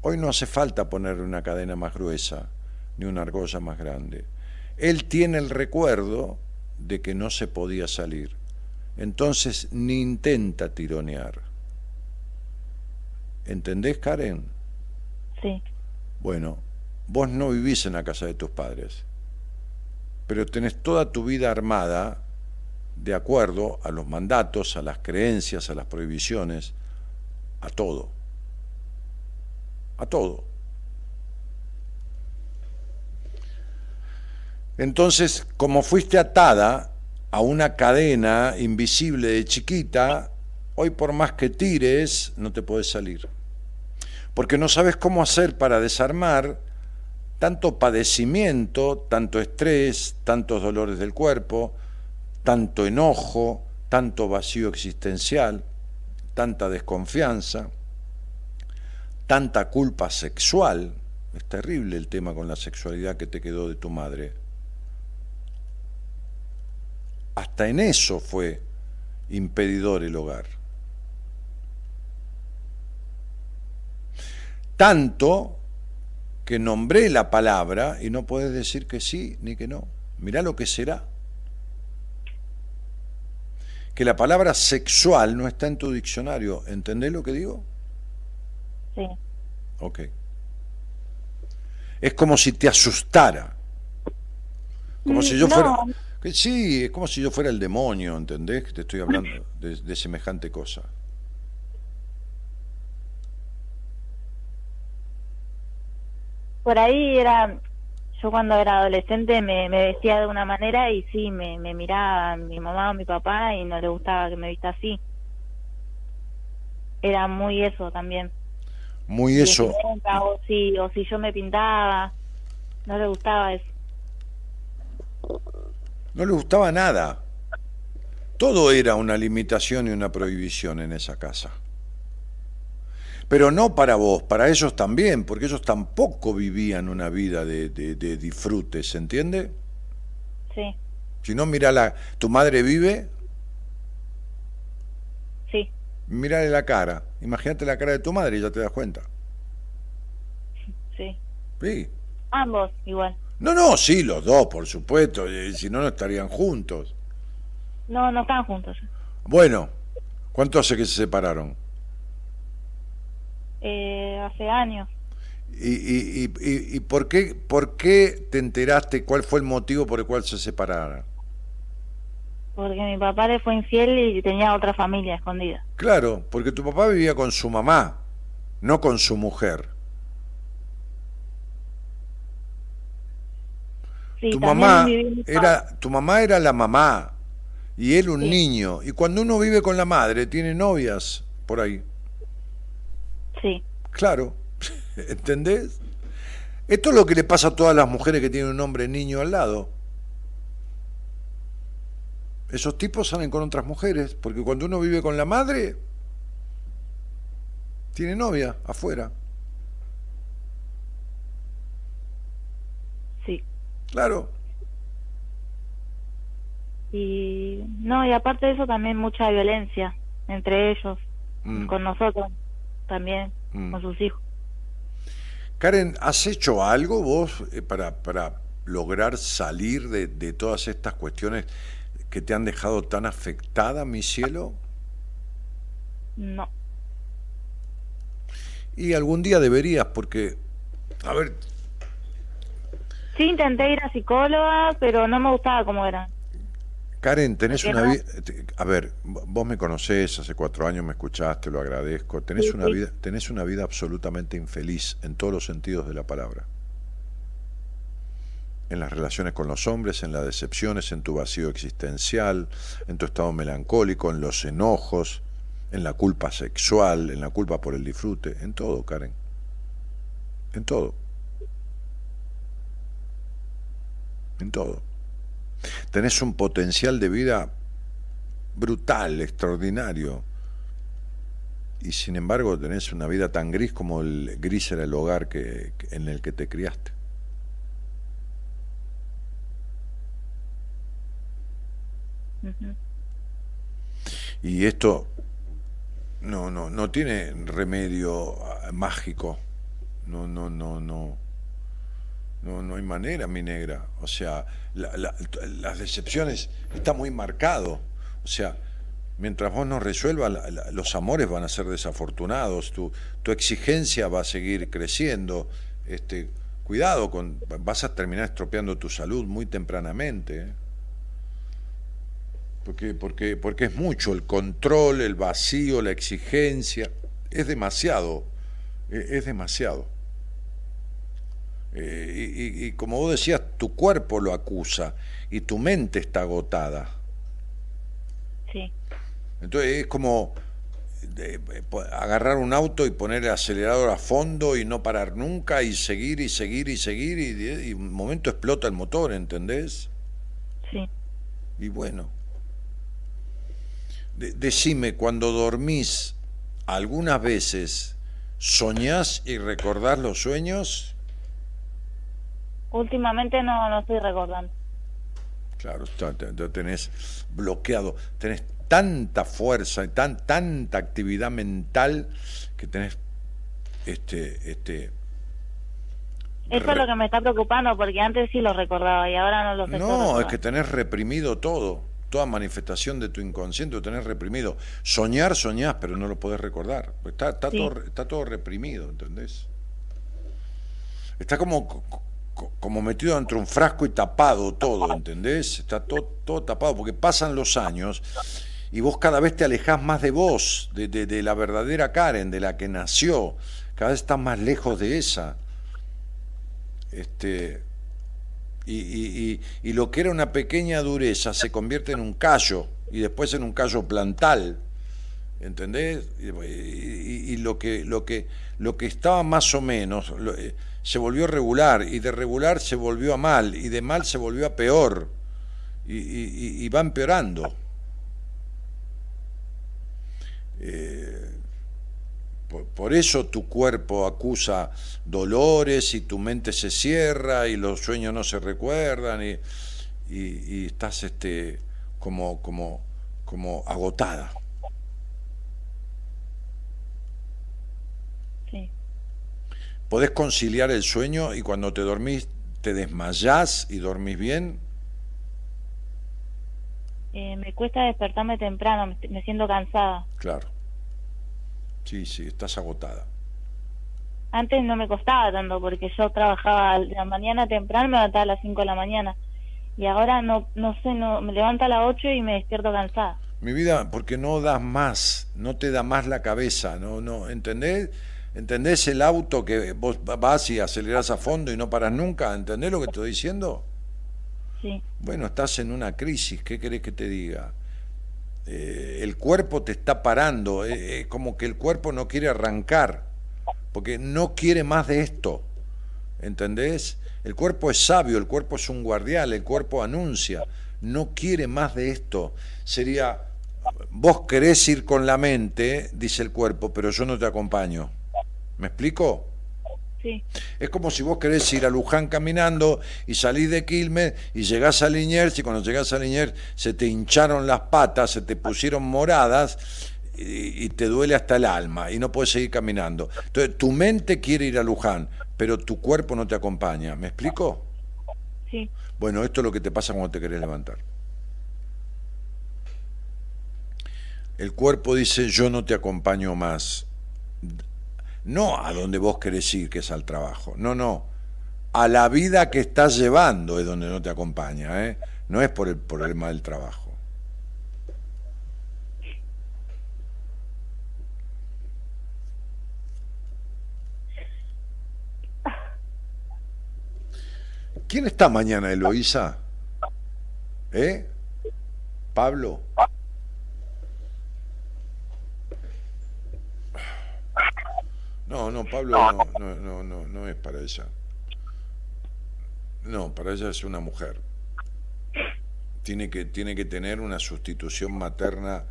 Speaker 4: Hoy no hace falta ponerle una cadena más gruesa ni una argolla más grande. Él tiene el recuerdo de que no se podía salir. Entonces ni intenta tironear. ¿Entendés, Karen?
Speaker 12: Sí.
Speaker 4: Bueno, vos no vivís en la casa de tus padres, pero tenés toda tu vida armada de acuerdo a los mandatos, a las creencias, a las prohibiciones, a todo. A todo. Entonces, como fuiste atada a una cadena invisible de chiquita, hoy por más que tires, no te puedes salir. Porque no sabes cómo hacer para desarmar tanto padecimiento, tanto estrés, tantos dolores del cuerpo, tanto enojo, tanto vacío existencial, tanta desconfianza, tanta culpa sexual. Es terrible el tema con la sexualidad que te quedó de tu madre. Hasta en eso fue impedidor el hogar. Tanto que nombré la palabra y no puedes decir que sí ni que no. Mirá lo que será. Que la palabra sexual no está en tu diccionario. ¿Entendés lo que digo?
Speaker 12: Sí.
Speaker 4: Ok. Es como si te asustara. Como si yo
Speaker 12: Mm, No.
Speaker 4: fuera... que Sí, es como si yo fuera el demonio, ¿entendés? Que te estoy hablando de, de semejante cosa.
Speaker 12: Por ahí era, yo cuando era adolescente me, me vestía de una manera y sí, me, me miraba mi mamá o mi papá y no le gustaba que me vista así. Era muy eso también.
Speaker 4: Muy eso.
Speaker 12: O si, o si yo me pintaba, no le gustaba eso.
Speaker 4: No le gustaba nada. Todo era una limitación y una prohibición en esa casa. Pero no para vos, para ellos también, porque ellos tampoco vivían una vida de, de, de disfrute, ¿se entiende?
Speaker 12: Sí,
Speaker 4: Si no, mira la, tu madre vive,
Speaker 12: sí,
Speaker 4: mírale la cara. Imagínate la cara de tu madre y ya te das cuenta.
Speaker 12: sí.
Speaker 4: Sí.
Speaker 12: Ambos igual.
Speaker 4: No, no, sí, los dos, por supuesto. eh, Si no, no estarían juntos.
Speaker 12: No, no estaban juntos.
Speaker 4: Bueno, ¿cuánto hace que se separaron?
Speaker 12: Eh, hace años.
Speaker 4: ¿Y, y, y, y- y por, qué, por qué te enteraste? ¿Cuál fue el motivo por el cual se separaron?
Speaker 12: Porque mi papá le fue infiel y tenía otra familia escondida.
Speaker 4: Claro, porque tu papá vivía con su mamá, no con su mujer.
Speaker 12: Sí,
Speaker 4: tu mamá
Speaker 12: mi
Speaker 4: era tu mamá era la mamá y él un niño. Y cuando uno vive con la madre tiene novias por ahí.
Speaker 12: Sí,
Speaker 4: claro. ¿entendés? esto es lo que le pasa a todas las mujeres que tienen un hombre niño al lado. Esos tipos salen con otras mujeres porque cuando uno vive con la madre tiene novia afuera
Speaker 12: sí.
Speaker 4: Claro
Speaker 12: Y no, y aparte de eso también mucha violencia entre ellos.
Speaker 4: Mm.
Speaker 12: con nosotros también,
Speaker 4: Mm.
Speaker 12: con sus hijos.
Speaker 4: Karen, ¿has hecho algo vos eh, para, para lograr salir de, de todas estas cuestiones que te han dejado tan afectada, mi cielo?
Speaker 12: No.
Speaker 4: Y algún día deberías, porque, a ver,
Speaker 12: Sí, intenté ir a psicóloga, pero no me gustaba cómo era.
Speaker 4: Karen, tenés
Speaker 12: ¿Por qué
Speaker 4: una vida... A ver, vos me conocés, hace cuatro años me escuchaste, lo agradezco. Tenés,
Speaker 12: Sí,
Speaker 4: una,
Speaker 12: sí.
Speaker 4: vida, tenés una vida absolutamente infeliz en todos los sentidos de la palabra. En las relaciones con los hombres, en las decepciones, en tu vacío existencial, en tu estado melancólico, en los enojos, en la culpa sexual, en la culpa por el disfrute, en todo, Karen. En todo. En todo. Tenés un potencial de vida brutal, extraordinario. Y sin embargo tenés una vida tan gris como el gris era el hogar que, en el que te criaste. Y esto no, no, no tiene remedio mágico. No, no, no, no. No, no hay manera, mi negra. O sea, la- la- las decepciones está muy marcado. O sea, mientras vos no resuelvas, la- los amores van a ser desafortunados, tu, tu exigencia va a seguir creciendo. Este, cuidado, con, vas a terminar estropeando tu salud muy tempranamente. ¿eh? Porque, porque, porque es mucho el control, el vacío, la exigencia. Es demasiado. eh, Es demasiado. Eh, y, como vos decías, tu cuerpo lo acusa y tu mente está agotada.
Speaker 12: Sí.
Speaker 4: Entonces es como de- eh, agarrar un auto y poner el acelerador a fondo y no parar nunca y seguir y seguir y seguir y, un momento explota el motor, ¿entendés?
Speaker 12: Sí.
Speaker 4: Y bueno, de- decime, cuando dormís, algunas veces soñás y recordás los sueños,
Speaker 12: Últimamente no, no estoy recordando.
Speaker 4: claro, tenés bloqueado, tenés tanta fuerza y tan, tanta actividad mental que tenés este, este,
Speaker 12: Eso es lo que me está preocupando, porque antes sí lo recordaba y ahora no lo sé.
Speaker 4: No, es que tenés reprimido todo, toda manifestación de tu inconsciente lo tenés reprimido. Soñar, soñás, pero no lo podés recordar. Pues Está, está,
Speaker 12: Sí.
Speaker 4: todo, está todo reprimido, ¿entendés? Está como, co- como metido dentro de un frasco y tapado todo, ¿entendés? Está todo, todo tapado, porque pasan los años y vos cada vez te alejás más de vos, de, de- la verdadera Karen, de la que nació. Cada vez estás más lejos de esa. Este, y, y- y- lo que era una pequeña dureza se convierte en un callo y después en un callo plantal. ¿Entendés? Y, lo que lo que lo que estaba más o menos eh, se volvió regular y de regular se volvió a mal y de mal se volvió a peor y, va empeorando. Eh, por, eso tu cuerpo acusa dolores y tu mente se cierra y los sueños no se recuerdan y, y- y estás este como como como agotada.
Speaker 12: Sí.
Speaker 4: ¿Podés conciliar el sueño y cuando te dormís te desmayás y dormís bien?
Speaker 12: Eh, me cuesta despertarme temprano, me, siento cansada.
Speaker 4: Claro. Sí, sí, estás agotada.
Speaker 12: Antes no me costaba tanto porque yo trabajaba la mañana temprano, me levantaba a las 5 de la mañana. Y ahora no no sé, no me levanto a las 8 y me despierto cansada.
Speaker 4: Mi vida, porque no das más, no te da más la cabeza, no, no, ¿entendés? ¿Entendés el auto que vos vas y acelerás a fondo y no paras nunca? ¿Entendés lo que estoy diciendo?
Speaker 12: Sí.
Speaker 4: Bueno, estás en una crisis, ¿qué querés que te diga? Eh, el cuerpo te está parando, eh, eh, como que el cuerpo no quiere arrancar, porque no quiere más de esto, ¿entendés? El cuerpo es sabio, el cuerpo es un guardián, el cuerpo anuncia, no quiere más de esto. Sería, vos querés ir con la mente, dice el cuerpo, pero yo no te acompaño. ¿Me explico?
Speaker 12: Sí.
Speaker 4: Es como si vos querés ir a Luján caminando y salís de Quilmes y llegás a Liniers y cuando llegás a Liniers se te hincharon las patas, se te pusieron moradas y, y te duele hasta el alma y no puedes seguir caminando. Entonces, tu mente quiere ir a Luján, pero tu cuerpo no te acompaña. ¿Me explico?
Speaker 12: Sí.
Speaker 4: Bueno, esto es lo que te pasa cuando te querés levantar. El cuerpo dice, yo no te acompaño más. No a donde vos querés ir, que es al trabajo. No, no. A la vida que estás llevando es donde no te acompaña. ¿eh? No es por el problema del trabajo. ¿Quién está mañana, Eloísa? ¿Eh? ¿Pablo? No, no, Pablo no, no, no, no, no es para ella. No, para ella es una mujer. Tiene que, tiene que tener una sustitución materna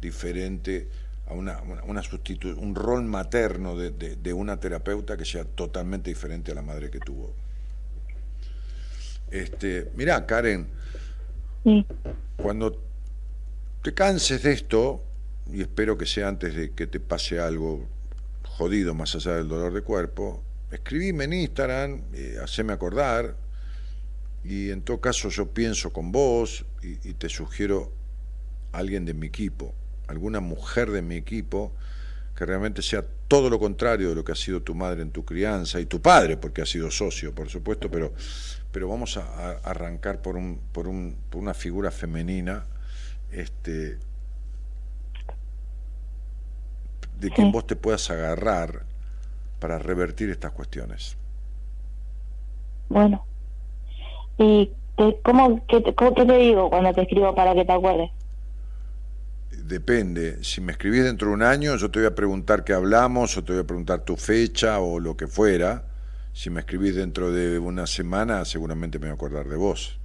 Speaker 4: diferente a una, una, una sustitu- un rol materno de, de- de una terapeuta que sea totalmente diferente a la madre que tuvo. Este, mirá, Karen, cuando te canses de esto, y espero que sea antes de que te pase algo jodido más allá del dolor de cuerpo, escribime en Instagram, eh, haceme acordar, y en todo caso yo pienso con vos y, te sugiero a alguien de mi equipo, alguna mujer de mi equipo que realmente sea todo lo contrario de lo que ha sido tu madre en tu crianza y tu padre, porque ha sido socio, por supuesto, pero, pero vamos a, a arrancar por, un, por, un, por una figura femenina este, de quien vos te puedas agarrar para revertir estas cuestiones.
Speaker 12: Bueno. ¿Y te- cómo, qué, te- cómo- qué te digo cuando te escribo para que te acuerdes?
Speaker 4: Depende, si me escribís dentro de un año, yo te voy a preguntar qué hablamos, o te voy a preguntar tu fecha o lo que fuera. Si me escribís dentro de una semana, seguramente me voy a acordar de vos.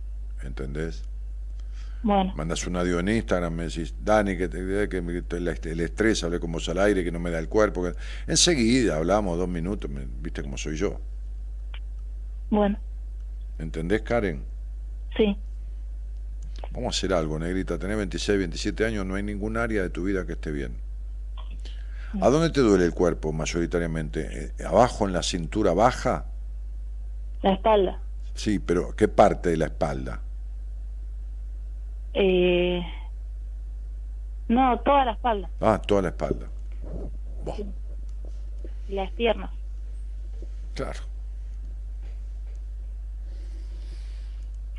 Speaker 4: ¿Entendés?
Speaker 12: Bueno,
Speaker 4: Mandas un audio en Instagram, me decís, Dani, que, te- que me- te- la- el estrés, hablé con vos al aire, que no me da el cuerpo. que-". Enseguida hablamos dos minutos, me- viste cómo soy yo.
Speaker 12: bueno,
Speaker 4: ¿Entendés, Karen?
Speaker 12: sí.
Speaker 4: Vamos a hacer algo, negrita. Tenés 26, 27 años, no hay ningún área de tu vida que esté bien. ¿A dónde te duele el cuerpo mayoritariamente? Eh, ¿Abajo en la cintura baja?
Speaker 12: La espalda.
Speaker 4: Sí, pero ¿qué parte de la espalda?
Speaker 12: Eh, no, toda la espalda.
Speaker 4: Ah, toda la espalda.
Speaker 12: Y las piernas.
Speaker 4: Claro.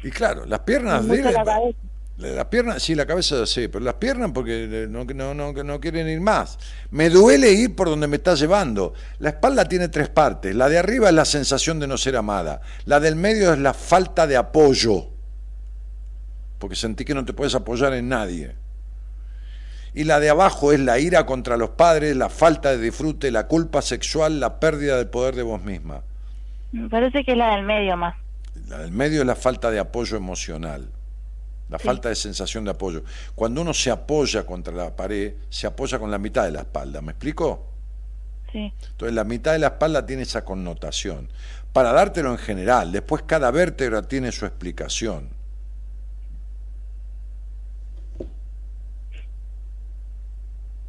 Speaker 4: Y claro, las piernas de
Speaker 12: la cabeza.
Speaker 4: Las piernas, sí, la cabeza sí, pero las piernas porque eh, no, no, no, no quieren ir más. Me duele ir por donde me está llevando. La espalda tiene tres partes. La de arriba es la sensación de no ser amada. La del medio es la falta de apoyo. Porque sentí que no te puedes apoyar en nadie. Y la de abajo es la ira contra los padres, la falta de disfrute, la culpa sexual, la pérdida del poder de vos misma.
Speaker 12: Me parece que es la del medio más.
Speaker 4: La del medio es la falta de apoyo emocional, la falta de sensación de apoyo. Cuando uno se apoya contra la pared, se apoya con la mitad de la espalda, ¿me explico?
Speaker 12: Sí.
Speaker 4: Entonces la mitad de la espalda tiene esa connotación. Para dártelo en general, después cada vértebra tiene su explicación.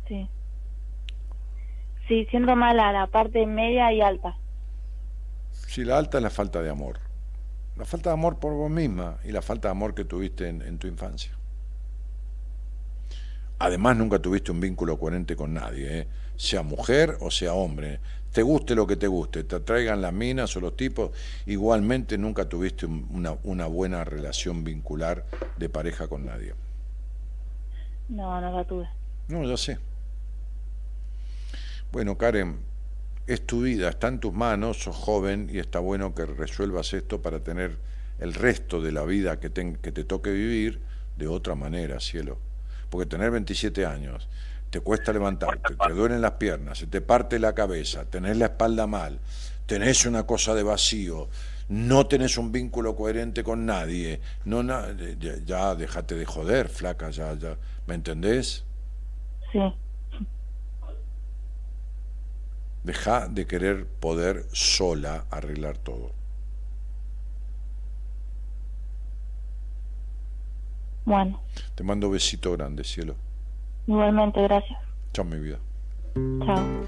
Speaker 12: Sí. Sí, siento mal a la parte media y alta.
Speaker 4: Si la alta es la falta de amor. La falta de amor por vos misma y la falta de amor que tuviste en, en tu infancia. Además, nunca tuviste un vínculo coherente con nadie, ¿eh? sea mujer o sea hombre. Te guste lo que te guste, te atraigan las minas o los tipos, igualmente nunca tuviste un- una, una buena relación vincular de pareja con nadie.
Speaker 12: No, no la tuve.
Speaker 4: No, ya sé. Bueno, Karen, es tu vida, está en tus manos, sos joven y está bueno que resuelvas esto para tener el resto de la vida que, ten- que te toque vivir de otra manera, cielo. Porque tener 27 años, te cuesta levantarte, te duelen las piernas, se te parte la cabeza, tenés la espalda mal, tenés una cosa de vacío, no tenés un vínculo coherente con nadie, no na- ya, ya déjate de joder, flaca, ya, ya, ¿me entendés?
Speaker 12: Sí.
Speaker 4: Deja de querer poder sola arreglar todo.
Speaker 12: Bueno,
Speaker 4: Te mando besito grande, cielo.
Speaker 12: igualmente, gracias.
Speaker 4: Chao, mi vida.
Speaker 12: Chao.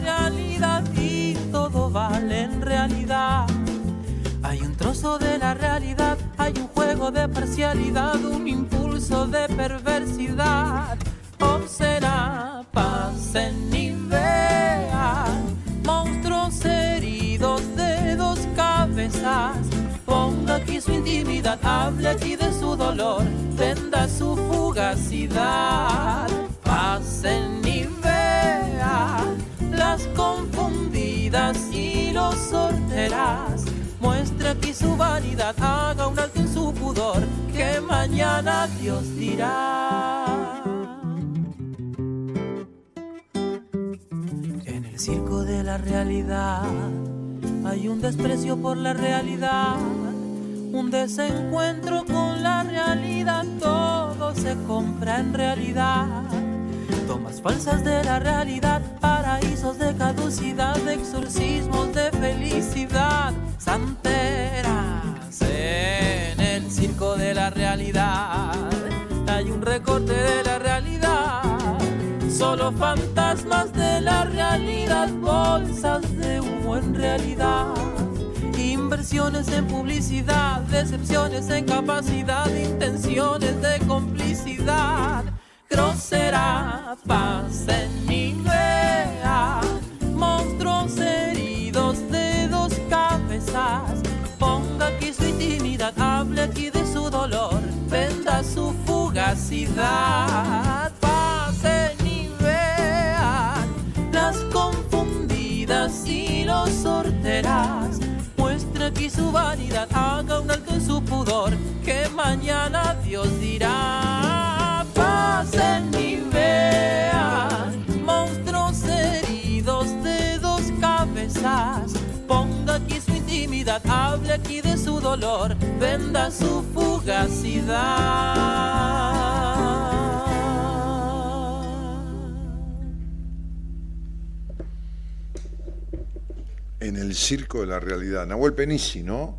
Speaker 13: realidad y todo vale en realidad. Hay un trozo de la realidad, hay un juego de parcialidad, un impulso de perversidad. Observa, pasen y vean monstruos heridos de dos cabezas. Ponga aquí su intimidad, hable aquí de su dolor, venda su fugacidad. Pasen y vean confundidas y los sorteras. Muestre aquí su vanidad, haga un alto en su pudor, que mañana Dios dirá. En el circo de la realidad hay un desprecio por la realidad, un desencuentro con la realidad, todo se compra en realidad. Tomas falsas de la realidad, paraísos de caducidad, exorcismos de felicidad, santeras en el circo de la realidad. Hay un recorte de la realidad, solo fantasmas de la realidad, bolsas de humo en realidad. Inversiones en publicidad, decepciones en capacidad, intenciones de complicidad grosera, pasen y vean monstruos heridos de dos cabezas. Ponga aquí su intimidad, hable aquí de su dolor, venda su fugacidad. Venda su fugacidad.
Speaker 4: En el circo de la realidad. Nahuel Penisi, ¿no?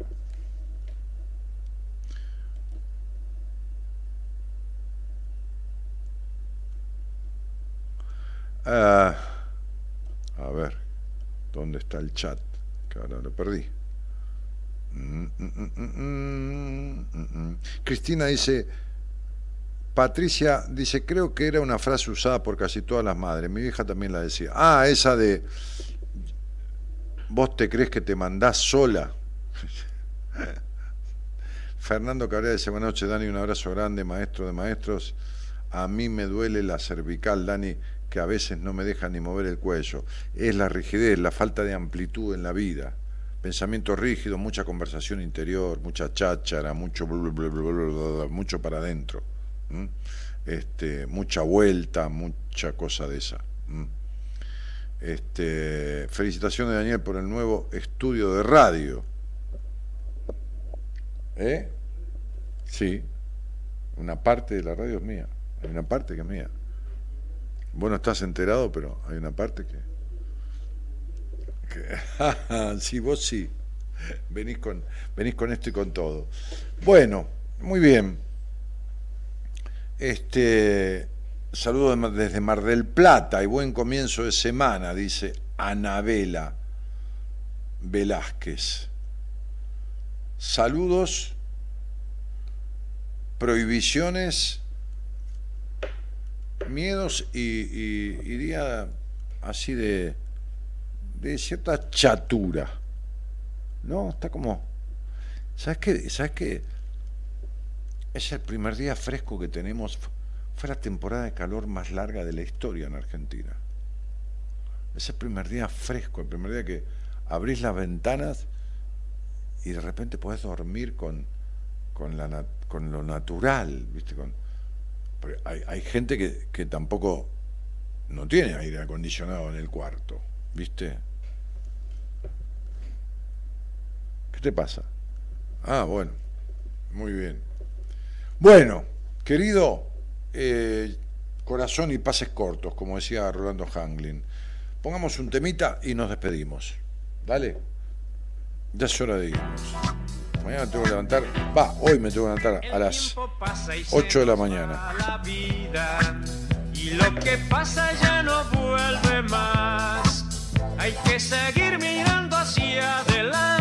Speaker 4: Ah, a ver, ¿dónde está el chat? Que ahora lo perdí. Cristina dice, Patricia dice, creo que era una frase usada por casi todas las madres. Mi hija también la decía. Ah, esa de, vos te crees que te mandás sola. Fernando Cabrera dice, buenas noches, Dani, un abrazo grande, maestro de maestros. A mí me duele la cervical, Dani, que a veces no me deja ni mover el cuello. Es la rigidez, la falta de amplitud en la vida. Pensamiento rígido, mucha conversación interior, mucha cháchara, mucho, mucho para adentro. Este, mucha vuelta, mucha cosa de esa. ¿m? Este, felicitaciones Daniel por el nuevo estudio de radio. ¿Eh? Sí, una parte de la radio es mía, hay una parte que es mía. Vos no estás enterado, pero hay una parte que... sí, vos sí. Venís con, venís con esto y con todo. Bueno, muy bien. Este, saludo de- desde Mar del Plata y buen comienzo de semana, dice Anabela Velázquez. Saludos, prohibiciones, miedos y, y así de, de cierta chatura. ¿No? Está como. ¿Sabes qué? ¿Sabes qué? Es el primer día fresco que tenemos. Fue la temporada de calor más larga de la historia en Argentina. Es el primer día fresco, el primer día que abrís las ventanas y de repente podés dormir con, con, lo natural, ¿viste? Con, hay, hay gente que, que tampoco no tiene aire acondicionado en el cuarto, ¿viste? ¿Qué te pasa? Ah, bueno, muy bien. Bueno, querido, eh, corazón y pases cortos, como decía Rolando Hanglin. Pongamos un temita y nos despedimos. Dale. Ya es hora de irnos. Mañana tengo que levantar, va, hoy me tengo que levantar a las 8 de la mañana.
Speaker 14: la vida y lo que pasa ya no vuelve más. Hay que seguir mirando hacia adelante,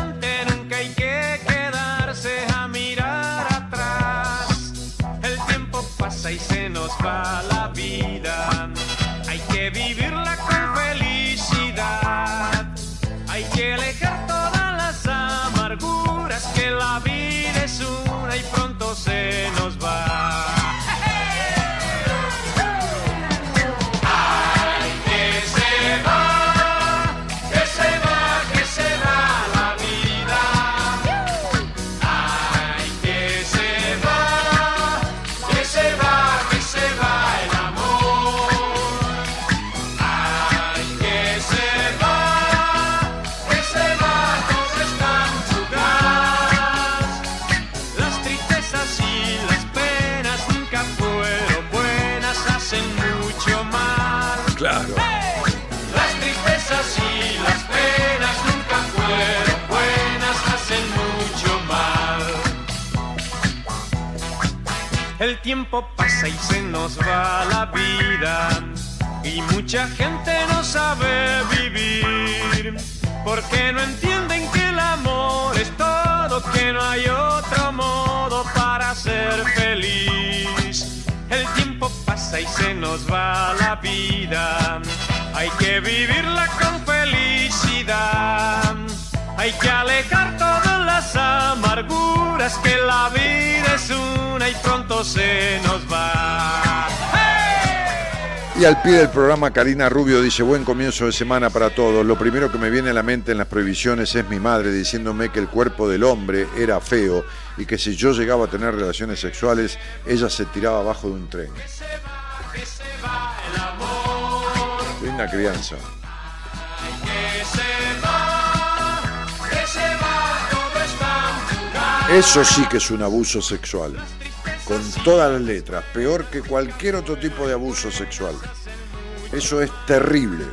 Speaker 14: tiempo pasa y se nos va la vida y mucha gente no sabe vivir porque no entienden que el amor es todo, que no hay otro modo para ser feliz. El tiempo pasa y se nos va la vida. Hay que vivirla con felicidad. Hay que alejar todas las amarguras que la vida es una y pronto se nos va.
Speaker 4: Y al pie del programa, Karina Rubio dice, buen comienzo de semana para todos. Lo primero que me viene a la mente en las prohibiciones es mi madre diciéndome que el cuerpo del hombre era feo y que si yo llegaba a tener relaciones sexuales, ella se tiraba abajo de un tren. Linda crianza. Eso sí que es un abuso sexual. Con todas las letras. Peor que cualquier otro tipo de abuso sexual. Eso es terrible.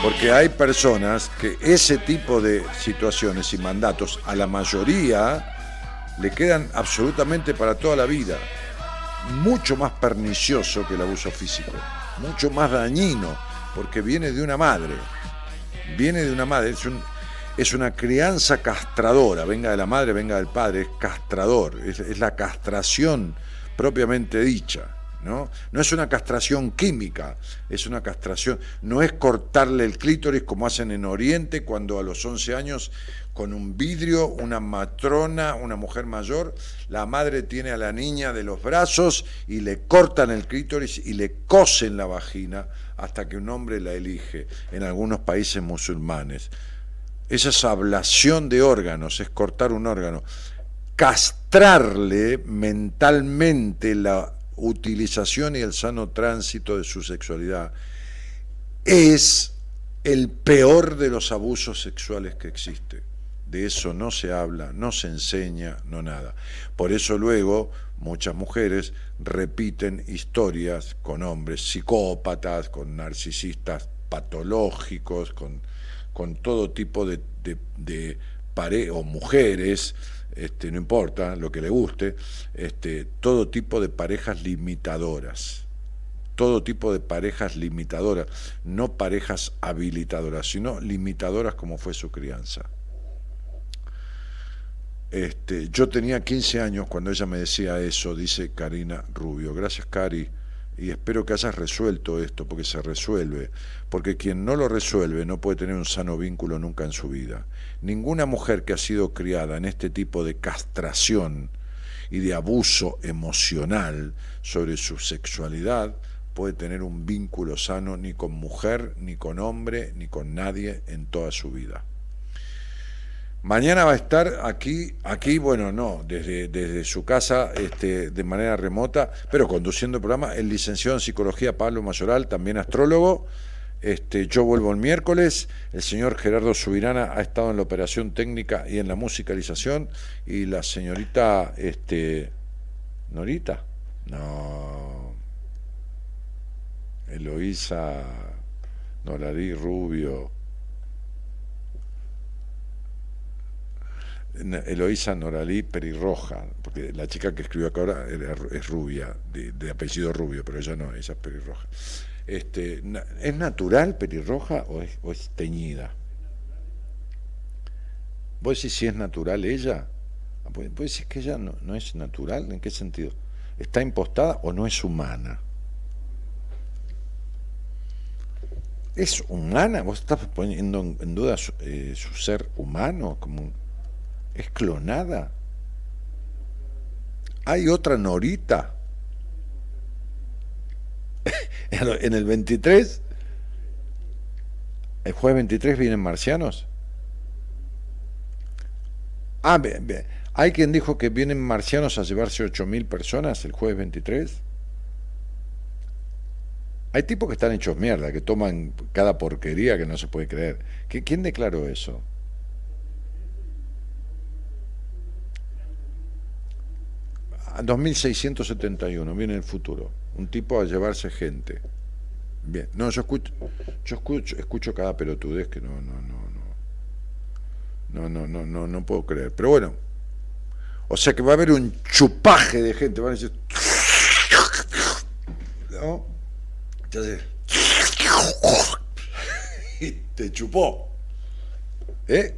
Speaker 4: Porque hay personas que ese tipo de situaciones y mandatos a la mayoría le quedan absolutamente para toda la vida. Mucho más pernicioso que el abuso físico. Mucho más dañino. Porque viene de una madre. Viene de una madre. Es un, es una crianza castradora, venga de la madre, venga del padre, es castrador, es, la castración propiamente dicha. ¿no? no es una castración química, es una castración, no es cortarle el clítoris como hacen en Oriente cuando a los 11 años con un vidrio, una matrona, una mujer mayor, la madre tiene a la niña de los brazos y le cortan el clítoris y le cosen la vagina hasta que un hombre la elige en algunos países musulmanes. Esa es ablación de órganos, es cortar un órgano. Castrarle mentalmente la utilización y el sano tránsito de su sexualidad es el peor de los abusos sexuales que existe. De eso no se habla, no se enseña, no nada. Por eso luego muchas mujeres repiten historias con hombres psicópatas, con narcisistas patológicos, con, con todo tipo de, de, pare o mujeres, este, no importa lo que le guste, este, todo tipo de parejas limitadoras, todo tipo de parejas limitadoras, no parejas habilitadoras, sino limitadoras como fue su crianza. Este, yo tenía 15 años cuando ella me decía eso, dice Karina Rubio. Gracias, Cari. Y espero que hayas resuelto esto, porque se resuelve. Porque quien no lo resuelve no puede tener un sano vínculo nunca en su vida. Ninguna mujer que ha sido criada en este tipo de castración y de abuso emocional sobre su sexualidad puede tener un vínculo sano ni con mujer, ni con hombre, ni con nadie en toda su vida. Mañana va a estar aquí, aquí, bueno, no, desde, desde su casa, este, de manera remota, pero conduciendo el programa, el licenciado en psicología Pablo Mayoral, también astrólogo. Este, yo vuelvo el miércoles. El señor Gerardo Subirana ha estado en la operación técnica y en la musicalización. Y la señorita, este, Norita, no, Eloísa Norarí Rubio. Eloísa Noralí Perirroja, porque la chica que escribió acá ahora es rubia, de, apellido rubio, pero ella no, ella es pelirroja. Este, ¿Es natural pelirroja o es, o es teñida? ¿Vos decís si es natural ella? Ah, pues- ¿Vos decís que ella no, no es natural? ¿En qué sentido? ¿Está impostada o no es humana? ¿Es humana? ¿Vos estás poniendo en, duda su, eh, su ser humano? Como, ¿Es clonada? ¿Hay otra Norita? en el 23, el jueves 23 vienen marcianos. Ah, ve- ve, hay quien dijo que vienen marcianos a llevarse 8.000 personas el jueves 23. Hay tipos que están hechos mierda, que toman cada porquería que no se puede creer. ¿Qui- ¿Quién declaró eso? 2671, viene el futuro. Un tipo a llevarse gente. Bien, no, yo escucho, yo escucho, escucho cada pelotudez que no, no, no, no, no, no, no, no, no puedo creer. Pero bueno, o sea que va a haber un chupaje de gente, van a decir. Entonces, y te chupó, ¿eh?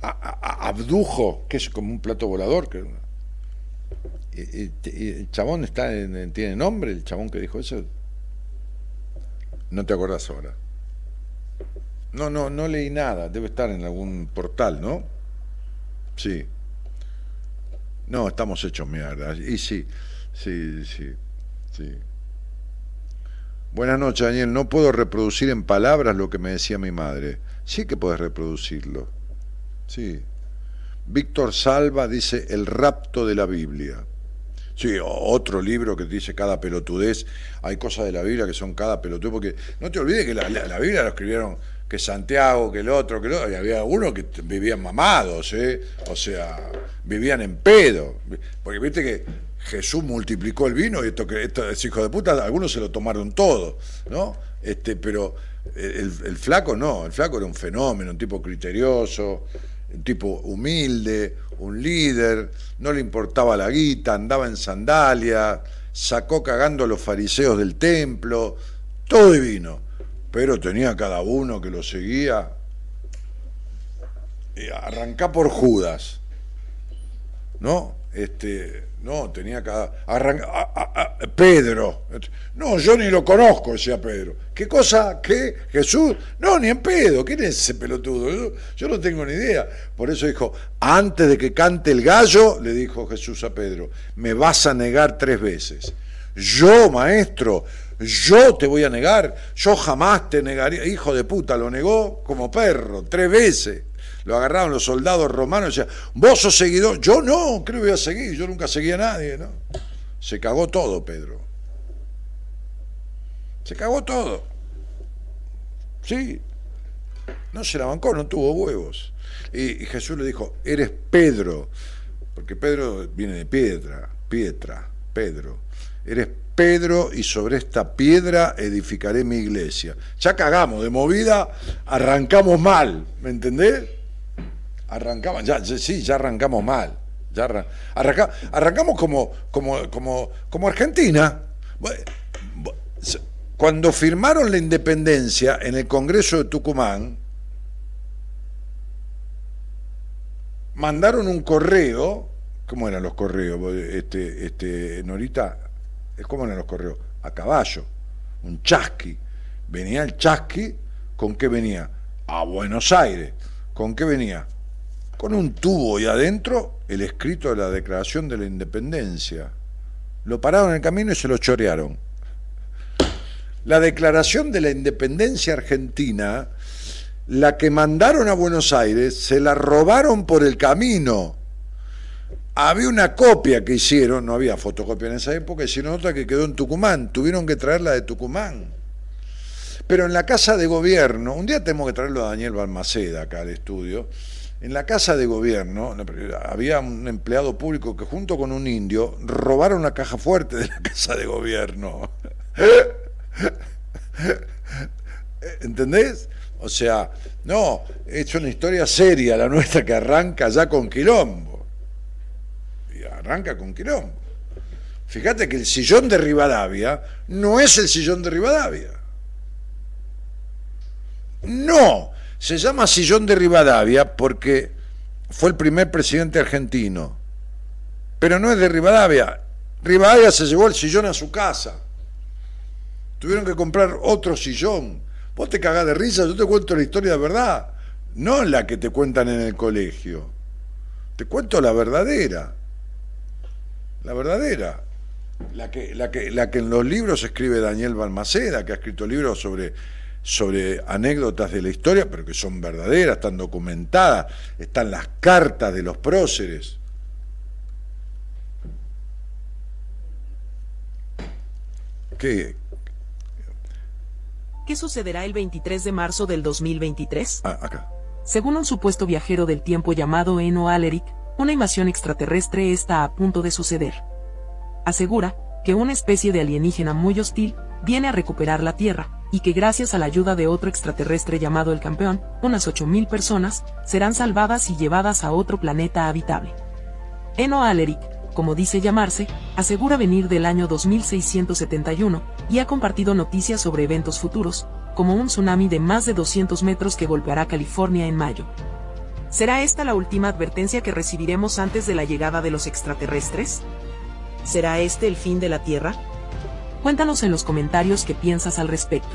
Speaker 4: Abdujo, que es como un plato volador, que el chabón está en- en- tiene nombre, el chabón que dijo eso. No te acordás ahora. No, no, no leí nada. Debe estar en algún portal, ¿no? Sí. No, estamos hechos mierda. Y sí, sí, sí, sí. Buenas noches, Daniel. No puedo reproducir en palabras lo que me decía mi madre. Sí que puedes reproducirlo. Sí. Víctor Salva dice El rapto de la Biblia. Sí, otro libro que dice cada pelotudez. Hay cosas de la Biblia que son cada pelotudez, porque no te olvides que la, la- la Biblia lo escribieron que Santiago, que el otro, que el otro, y había algunos que vivían mamados, ¿eh? o sea, vivían en pedo. Porque viste que Jesús multiplicó el vino y esto que estos hijos de puta, algunos se lo tomaron todo, ¿no? Este, pero el flaco no, el flaco era un fenómeno, un tipo criterioso, un tipo humilde, un líder, no le importaba la guita, andaba en sandalia, sacó cagando a los fariseos del templo, todo divino, pero tenía cada uno que lo seguía. Y arrancá por Judas, ¿no? Este, no, tenía cada. arranca- a- a- a- Pedro. No, yo ni lo conozco, decía Pedro. ¿Qué cosa? ¿Qué? ¿Jesús? No, ni en pedo. ¿Quién es ese pelotudo? Yo no tengo ni idea. Por eso dijo, antes de que cante el gallo, le dijo Jesús a Pedro, me vas a negar tres veces. Yo, maestro, yo te voy a negar. Yo jamás te negaría. Hijo de puta, lo negó como perro, tres veces. Lo agarraron los soldados romanos y decían, vos sos seguidor. Yo no, creo que voy a seguir. Yo nunca seguí a nadie, ¿no? Se cagó todo, Pedro. Se cagó todo. Sí. No se la bancó, no tuvo huevos. Y, y Jesús le dijo, eres Pedro, porque Pedro viene de piedra, Pietra, Pedro. Eres Pedro y sobre esta piedra edificaré mi iglesia. Ya cagamos, de movida arrancamos mal, ¿me entendés? Arrancamos, ya, sí, ya arrancamos mal. Ya arran- arranca- arrancamos como, como, como, como Argentina. Cuando firmaron la independencia en el Congreso de Tucumán, mandaron un correo. ¿Cómo eran los correos? Este, este, Norita, ¿cómo eran los correos? A caballo, un chasqui. Venía el chasqui, ¿con qué venía? A Buenos Aires. ¿Con qué venía? Con un tubo y adentro el escrito de la Declaración de la Independencia. Lo pararon en el camino y se lo chorearon. La Declaración de la Independencia Argentina la que mandaron a Buenos Aires se la robaron por el camino. Había una copia que hicieron, no había fotocopia en esa época, hicieron otra que quedó en Tucumán, tuvieron que traerla de Tucumán. Pero en la casa de gobierno, un día tenemos que traerlo a Daniel Balmaceda acá al estudio, en la casa de gobierno había un empleado público que junto con un indio robaron la caja fuerte de la casa de gobierno. ¿Entendés? O sea, no, es una historia seria la nuestra que arranca ya con quilombo. Y arranca con quilombo. Fíjate que el sillón de Rivadavia no es el sillón de Rivadavia. No, se llama sillón de Rivadavia porque fue el primer presidente argentino. Pero no es de Rivadavia. Rivadavia se llevó el sillón a su casa. Tuvieron que comprar otro sillón. Vos te cagás de risa, yo te cuento la historia de verdad, no la que te cuentan en el colegio. Te cuento la verdadera. La verdadera. La que, la que, la que en los libros escribe Daniel Balmaceda, que ha escrito libros sobre, sobre anécdotas de la historia, pero que son verdaderas, están documentadas, están las cartas de los próceres. ¿Qué,
Speaker 15: ¿Qué sucederá el 23 de marzo del 2023?
Speaker 4: Ah, acá.
Speaker 15: Según un supuesto viajero del tiempo llamado Eno Aleric, una invasión extraterrestre está a punto de suceder. Asegura que una especie de alienígena muy hostil viene a recuperar la Tierra, y que gracias a la ayuda de otro extraterrestre llamado el campeón, unas 8.000 personas serán salvadas y llevadas a otro planeta habitable. Eno Aleric como dice llamarse, asegura venir del año 2671 y ha compartido noticias sobre eventos futuros, como un tsunami de más de 200 metros que golpeará California en mayo. ¿Será esta la última advertencia que recibiremos antes de la llegada de los extraterrestres? ¿Será este el fin de la Tierra? Cuéntanos en los comentarios qué piensas al respecto.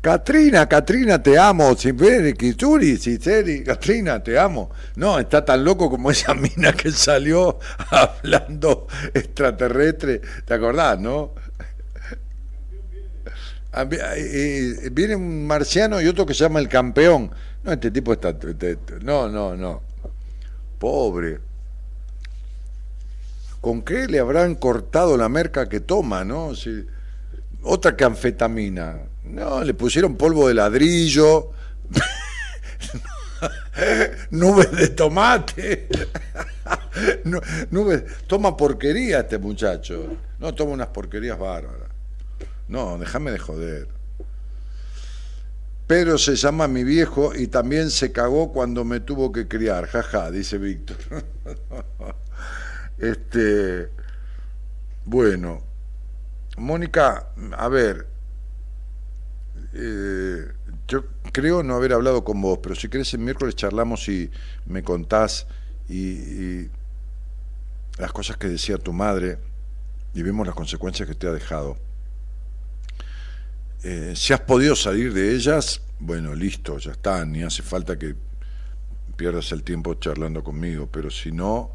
Speaker 4: Katrina, Katrina, te amo. Kituri, Citeri, Katrina, te amo. No, está tan loco como esa mina que salió hablando extraterrestre. ¿Te acordás, no? Viene un marciano y otro que se llama el campeón. No, este tipo está. No, no, no. Pobre. ¿Con qué le habrán cortado la merca que toma, no? Si, otra que anfetamina no, le pusieron polvo de ladrillo, nubes de tomate, nubes, toma porquería este muchacho. No, toma unas porquerías bárbaras. No, déjame de joder. Pedro se llama mi viejo y también se cagó cuando me tuvo que criar, jaja, dice Víctor. este, bueno, Mónica, a ver, eh, yo creo no haber hablado con vos, pero si querés el miércoles charlamos y me contás y, las cosas que decía tu madre y vemos las consecuencias que te ha dejado. Eh, si has podido salir de ellas, bueno, listo, ya está, ni hace falta que pierdas el tiempo charlando conmigo, pero si no,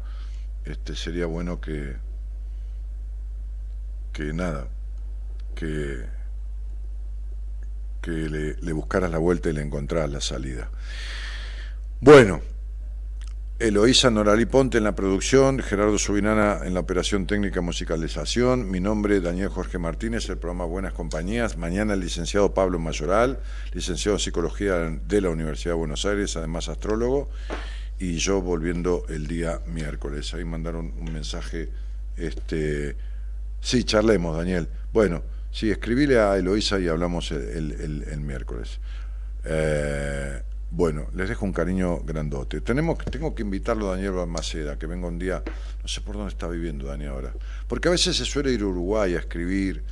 Speaker 4: este, sería bueno que, que nada, que que le, buscaras la vuelta y le encontraras la salida. Bueno, Eloísa Noralí Ponte en la producción, Gerardo Subinana en la operación técnica musicalización, mi nombre Daniel Jorge Martínez, el programa Buenas Compañías, mañana el licenciado Pablo Mayoral, licenciado en Psicología de la Universidad de Buenos Aires, además astrólogo, y yo volviendo el día miércoles. Ahí mandaron un mensaje, este, sí, charlemos Daniel. Bueno. Sí, escribile a Eloísa y hablamos el, miércoles. Eh, bueno, les dejo un cariño grandote. Tenemos, tengo que invitarlo a Daniel Balmaceda, que venga un día, no sé por dónde está viviendo Daniel ahora, porque a veces se suele ir a Uruguay a escribir,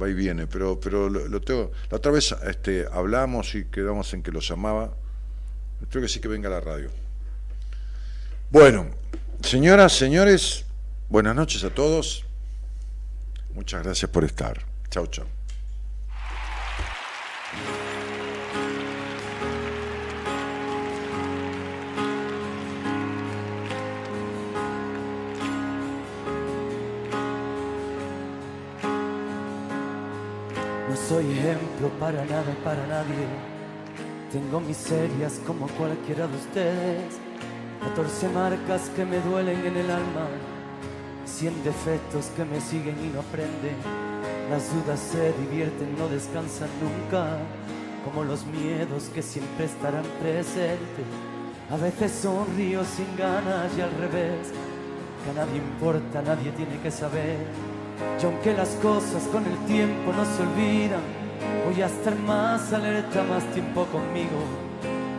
Speaker 4: va y viene, pero, pero lo, tengo, la otra vez este, hablamos y quedamos en que lo llamaba, creo que sí que venga a la radio. Bueno, señoras, señores, buenas noches a todos, muchas gracias por estar. Chau, chau.
Speaker 14: No
Speaker 16: soy ejemplo para nada para nadie. Tengo miserias como cualquiera de ustedes. 14 marcas que me duelen en el alma. 100 defectos que me siguen y no aprenden. Las dudas se divierten, no descansan nunca. Como los miedos que siempre estarán presentes. A veces sonrío sin ganas y al revés. Que a nadie importa, nadie tiene que saber. Y aunque las cosas con el tiempo no se olvidan, voy a estar más alerta, más tiempo conmigo.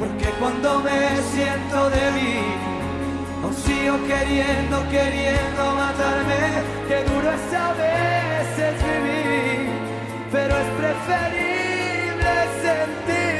Speaker 16: porque cuando me siento débil, aún sigo queriendo, queriendo matarme, que duro es a veces vivir, pero es preferible sentir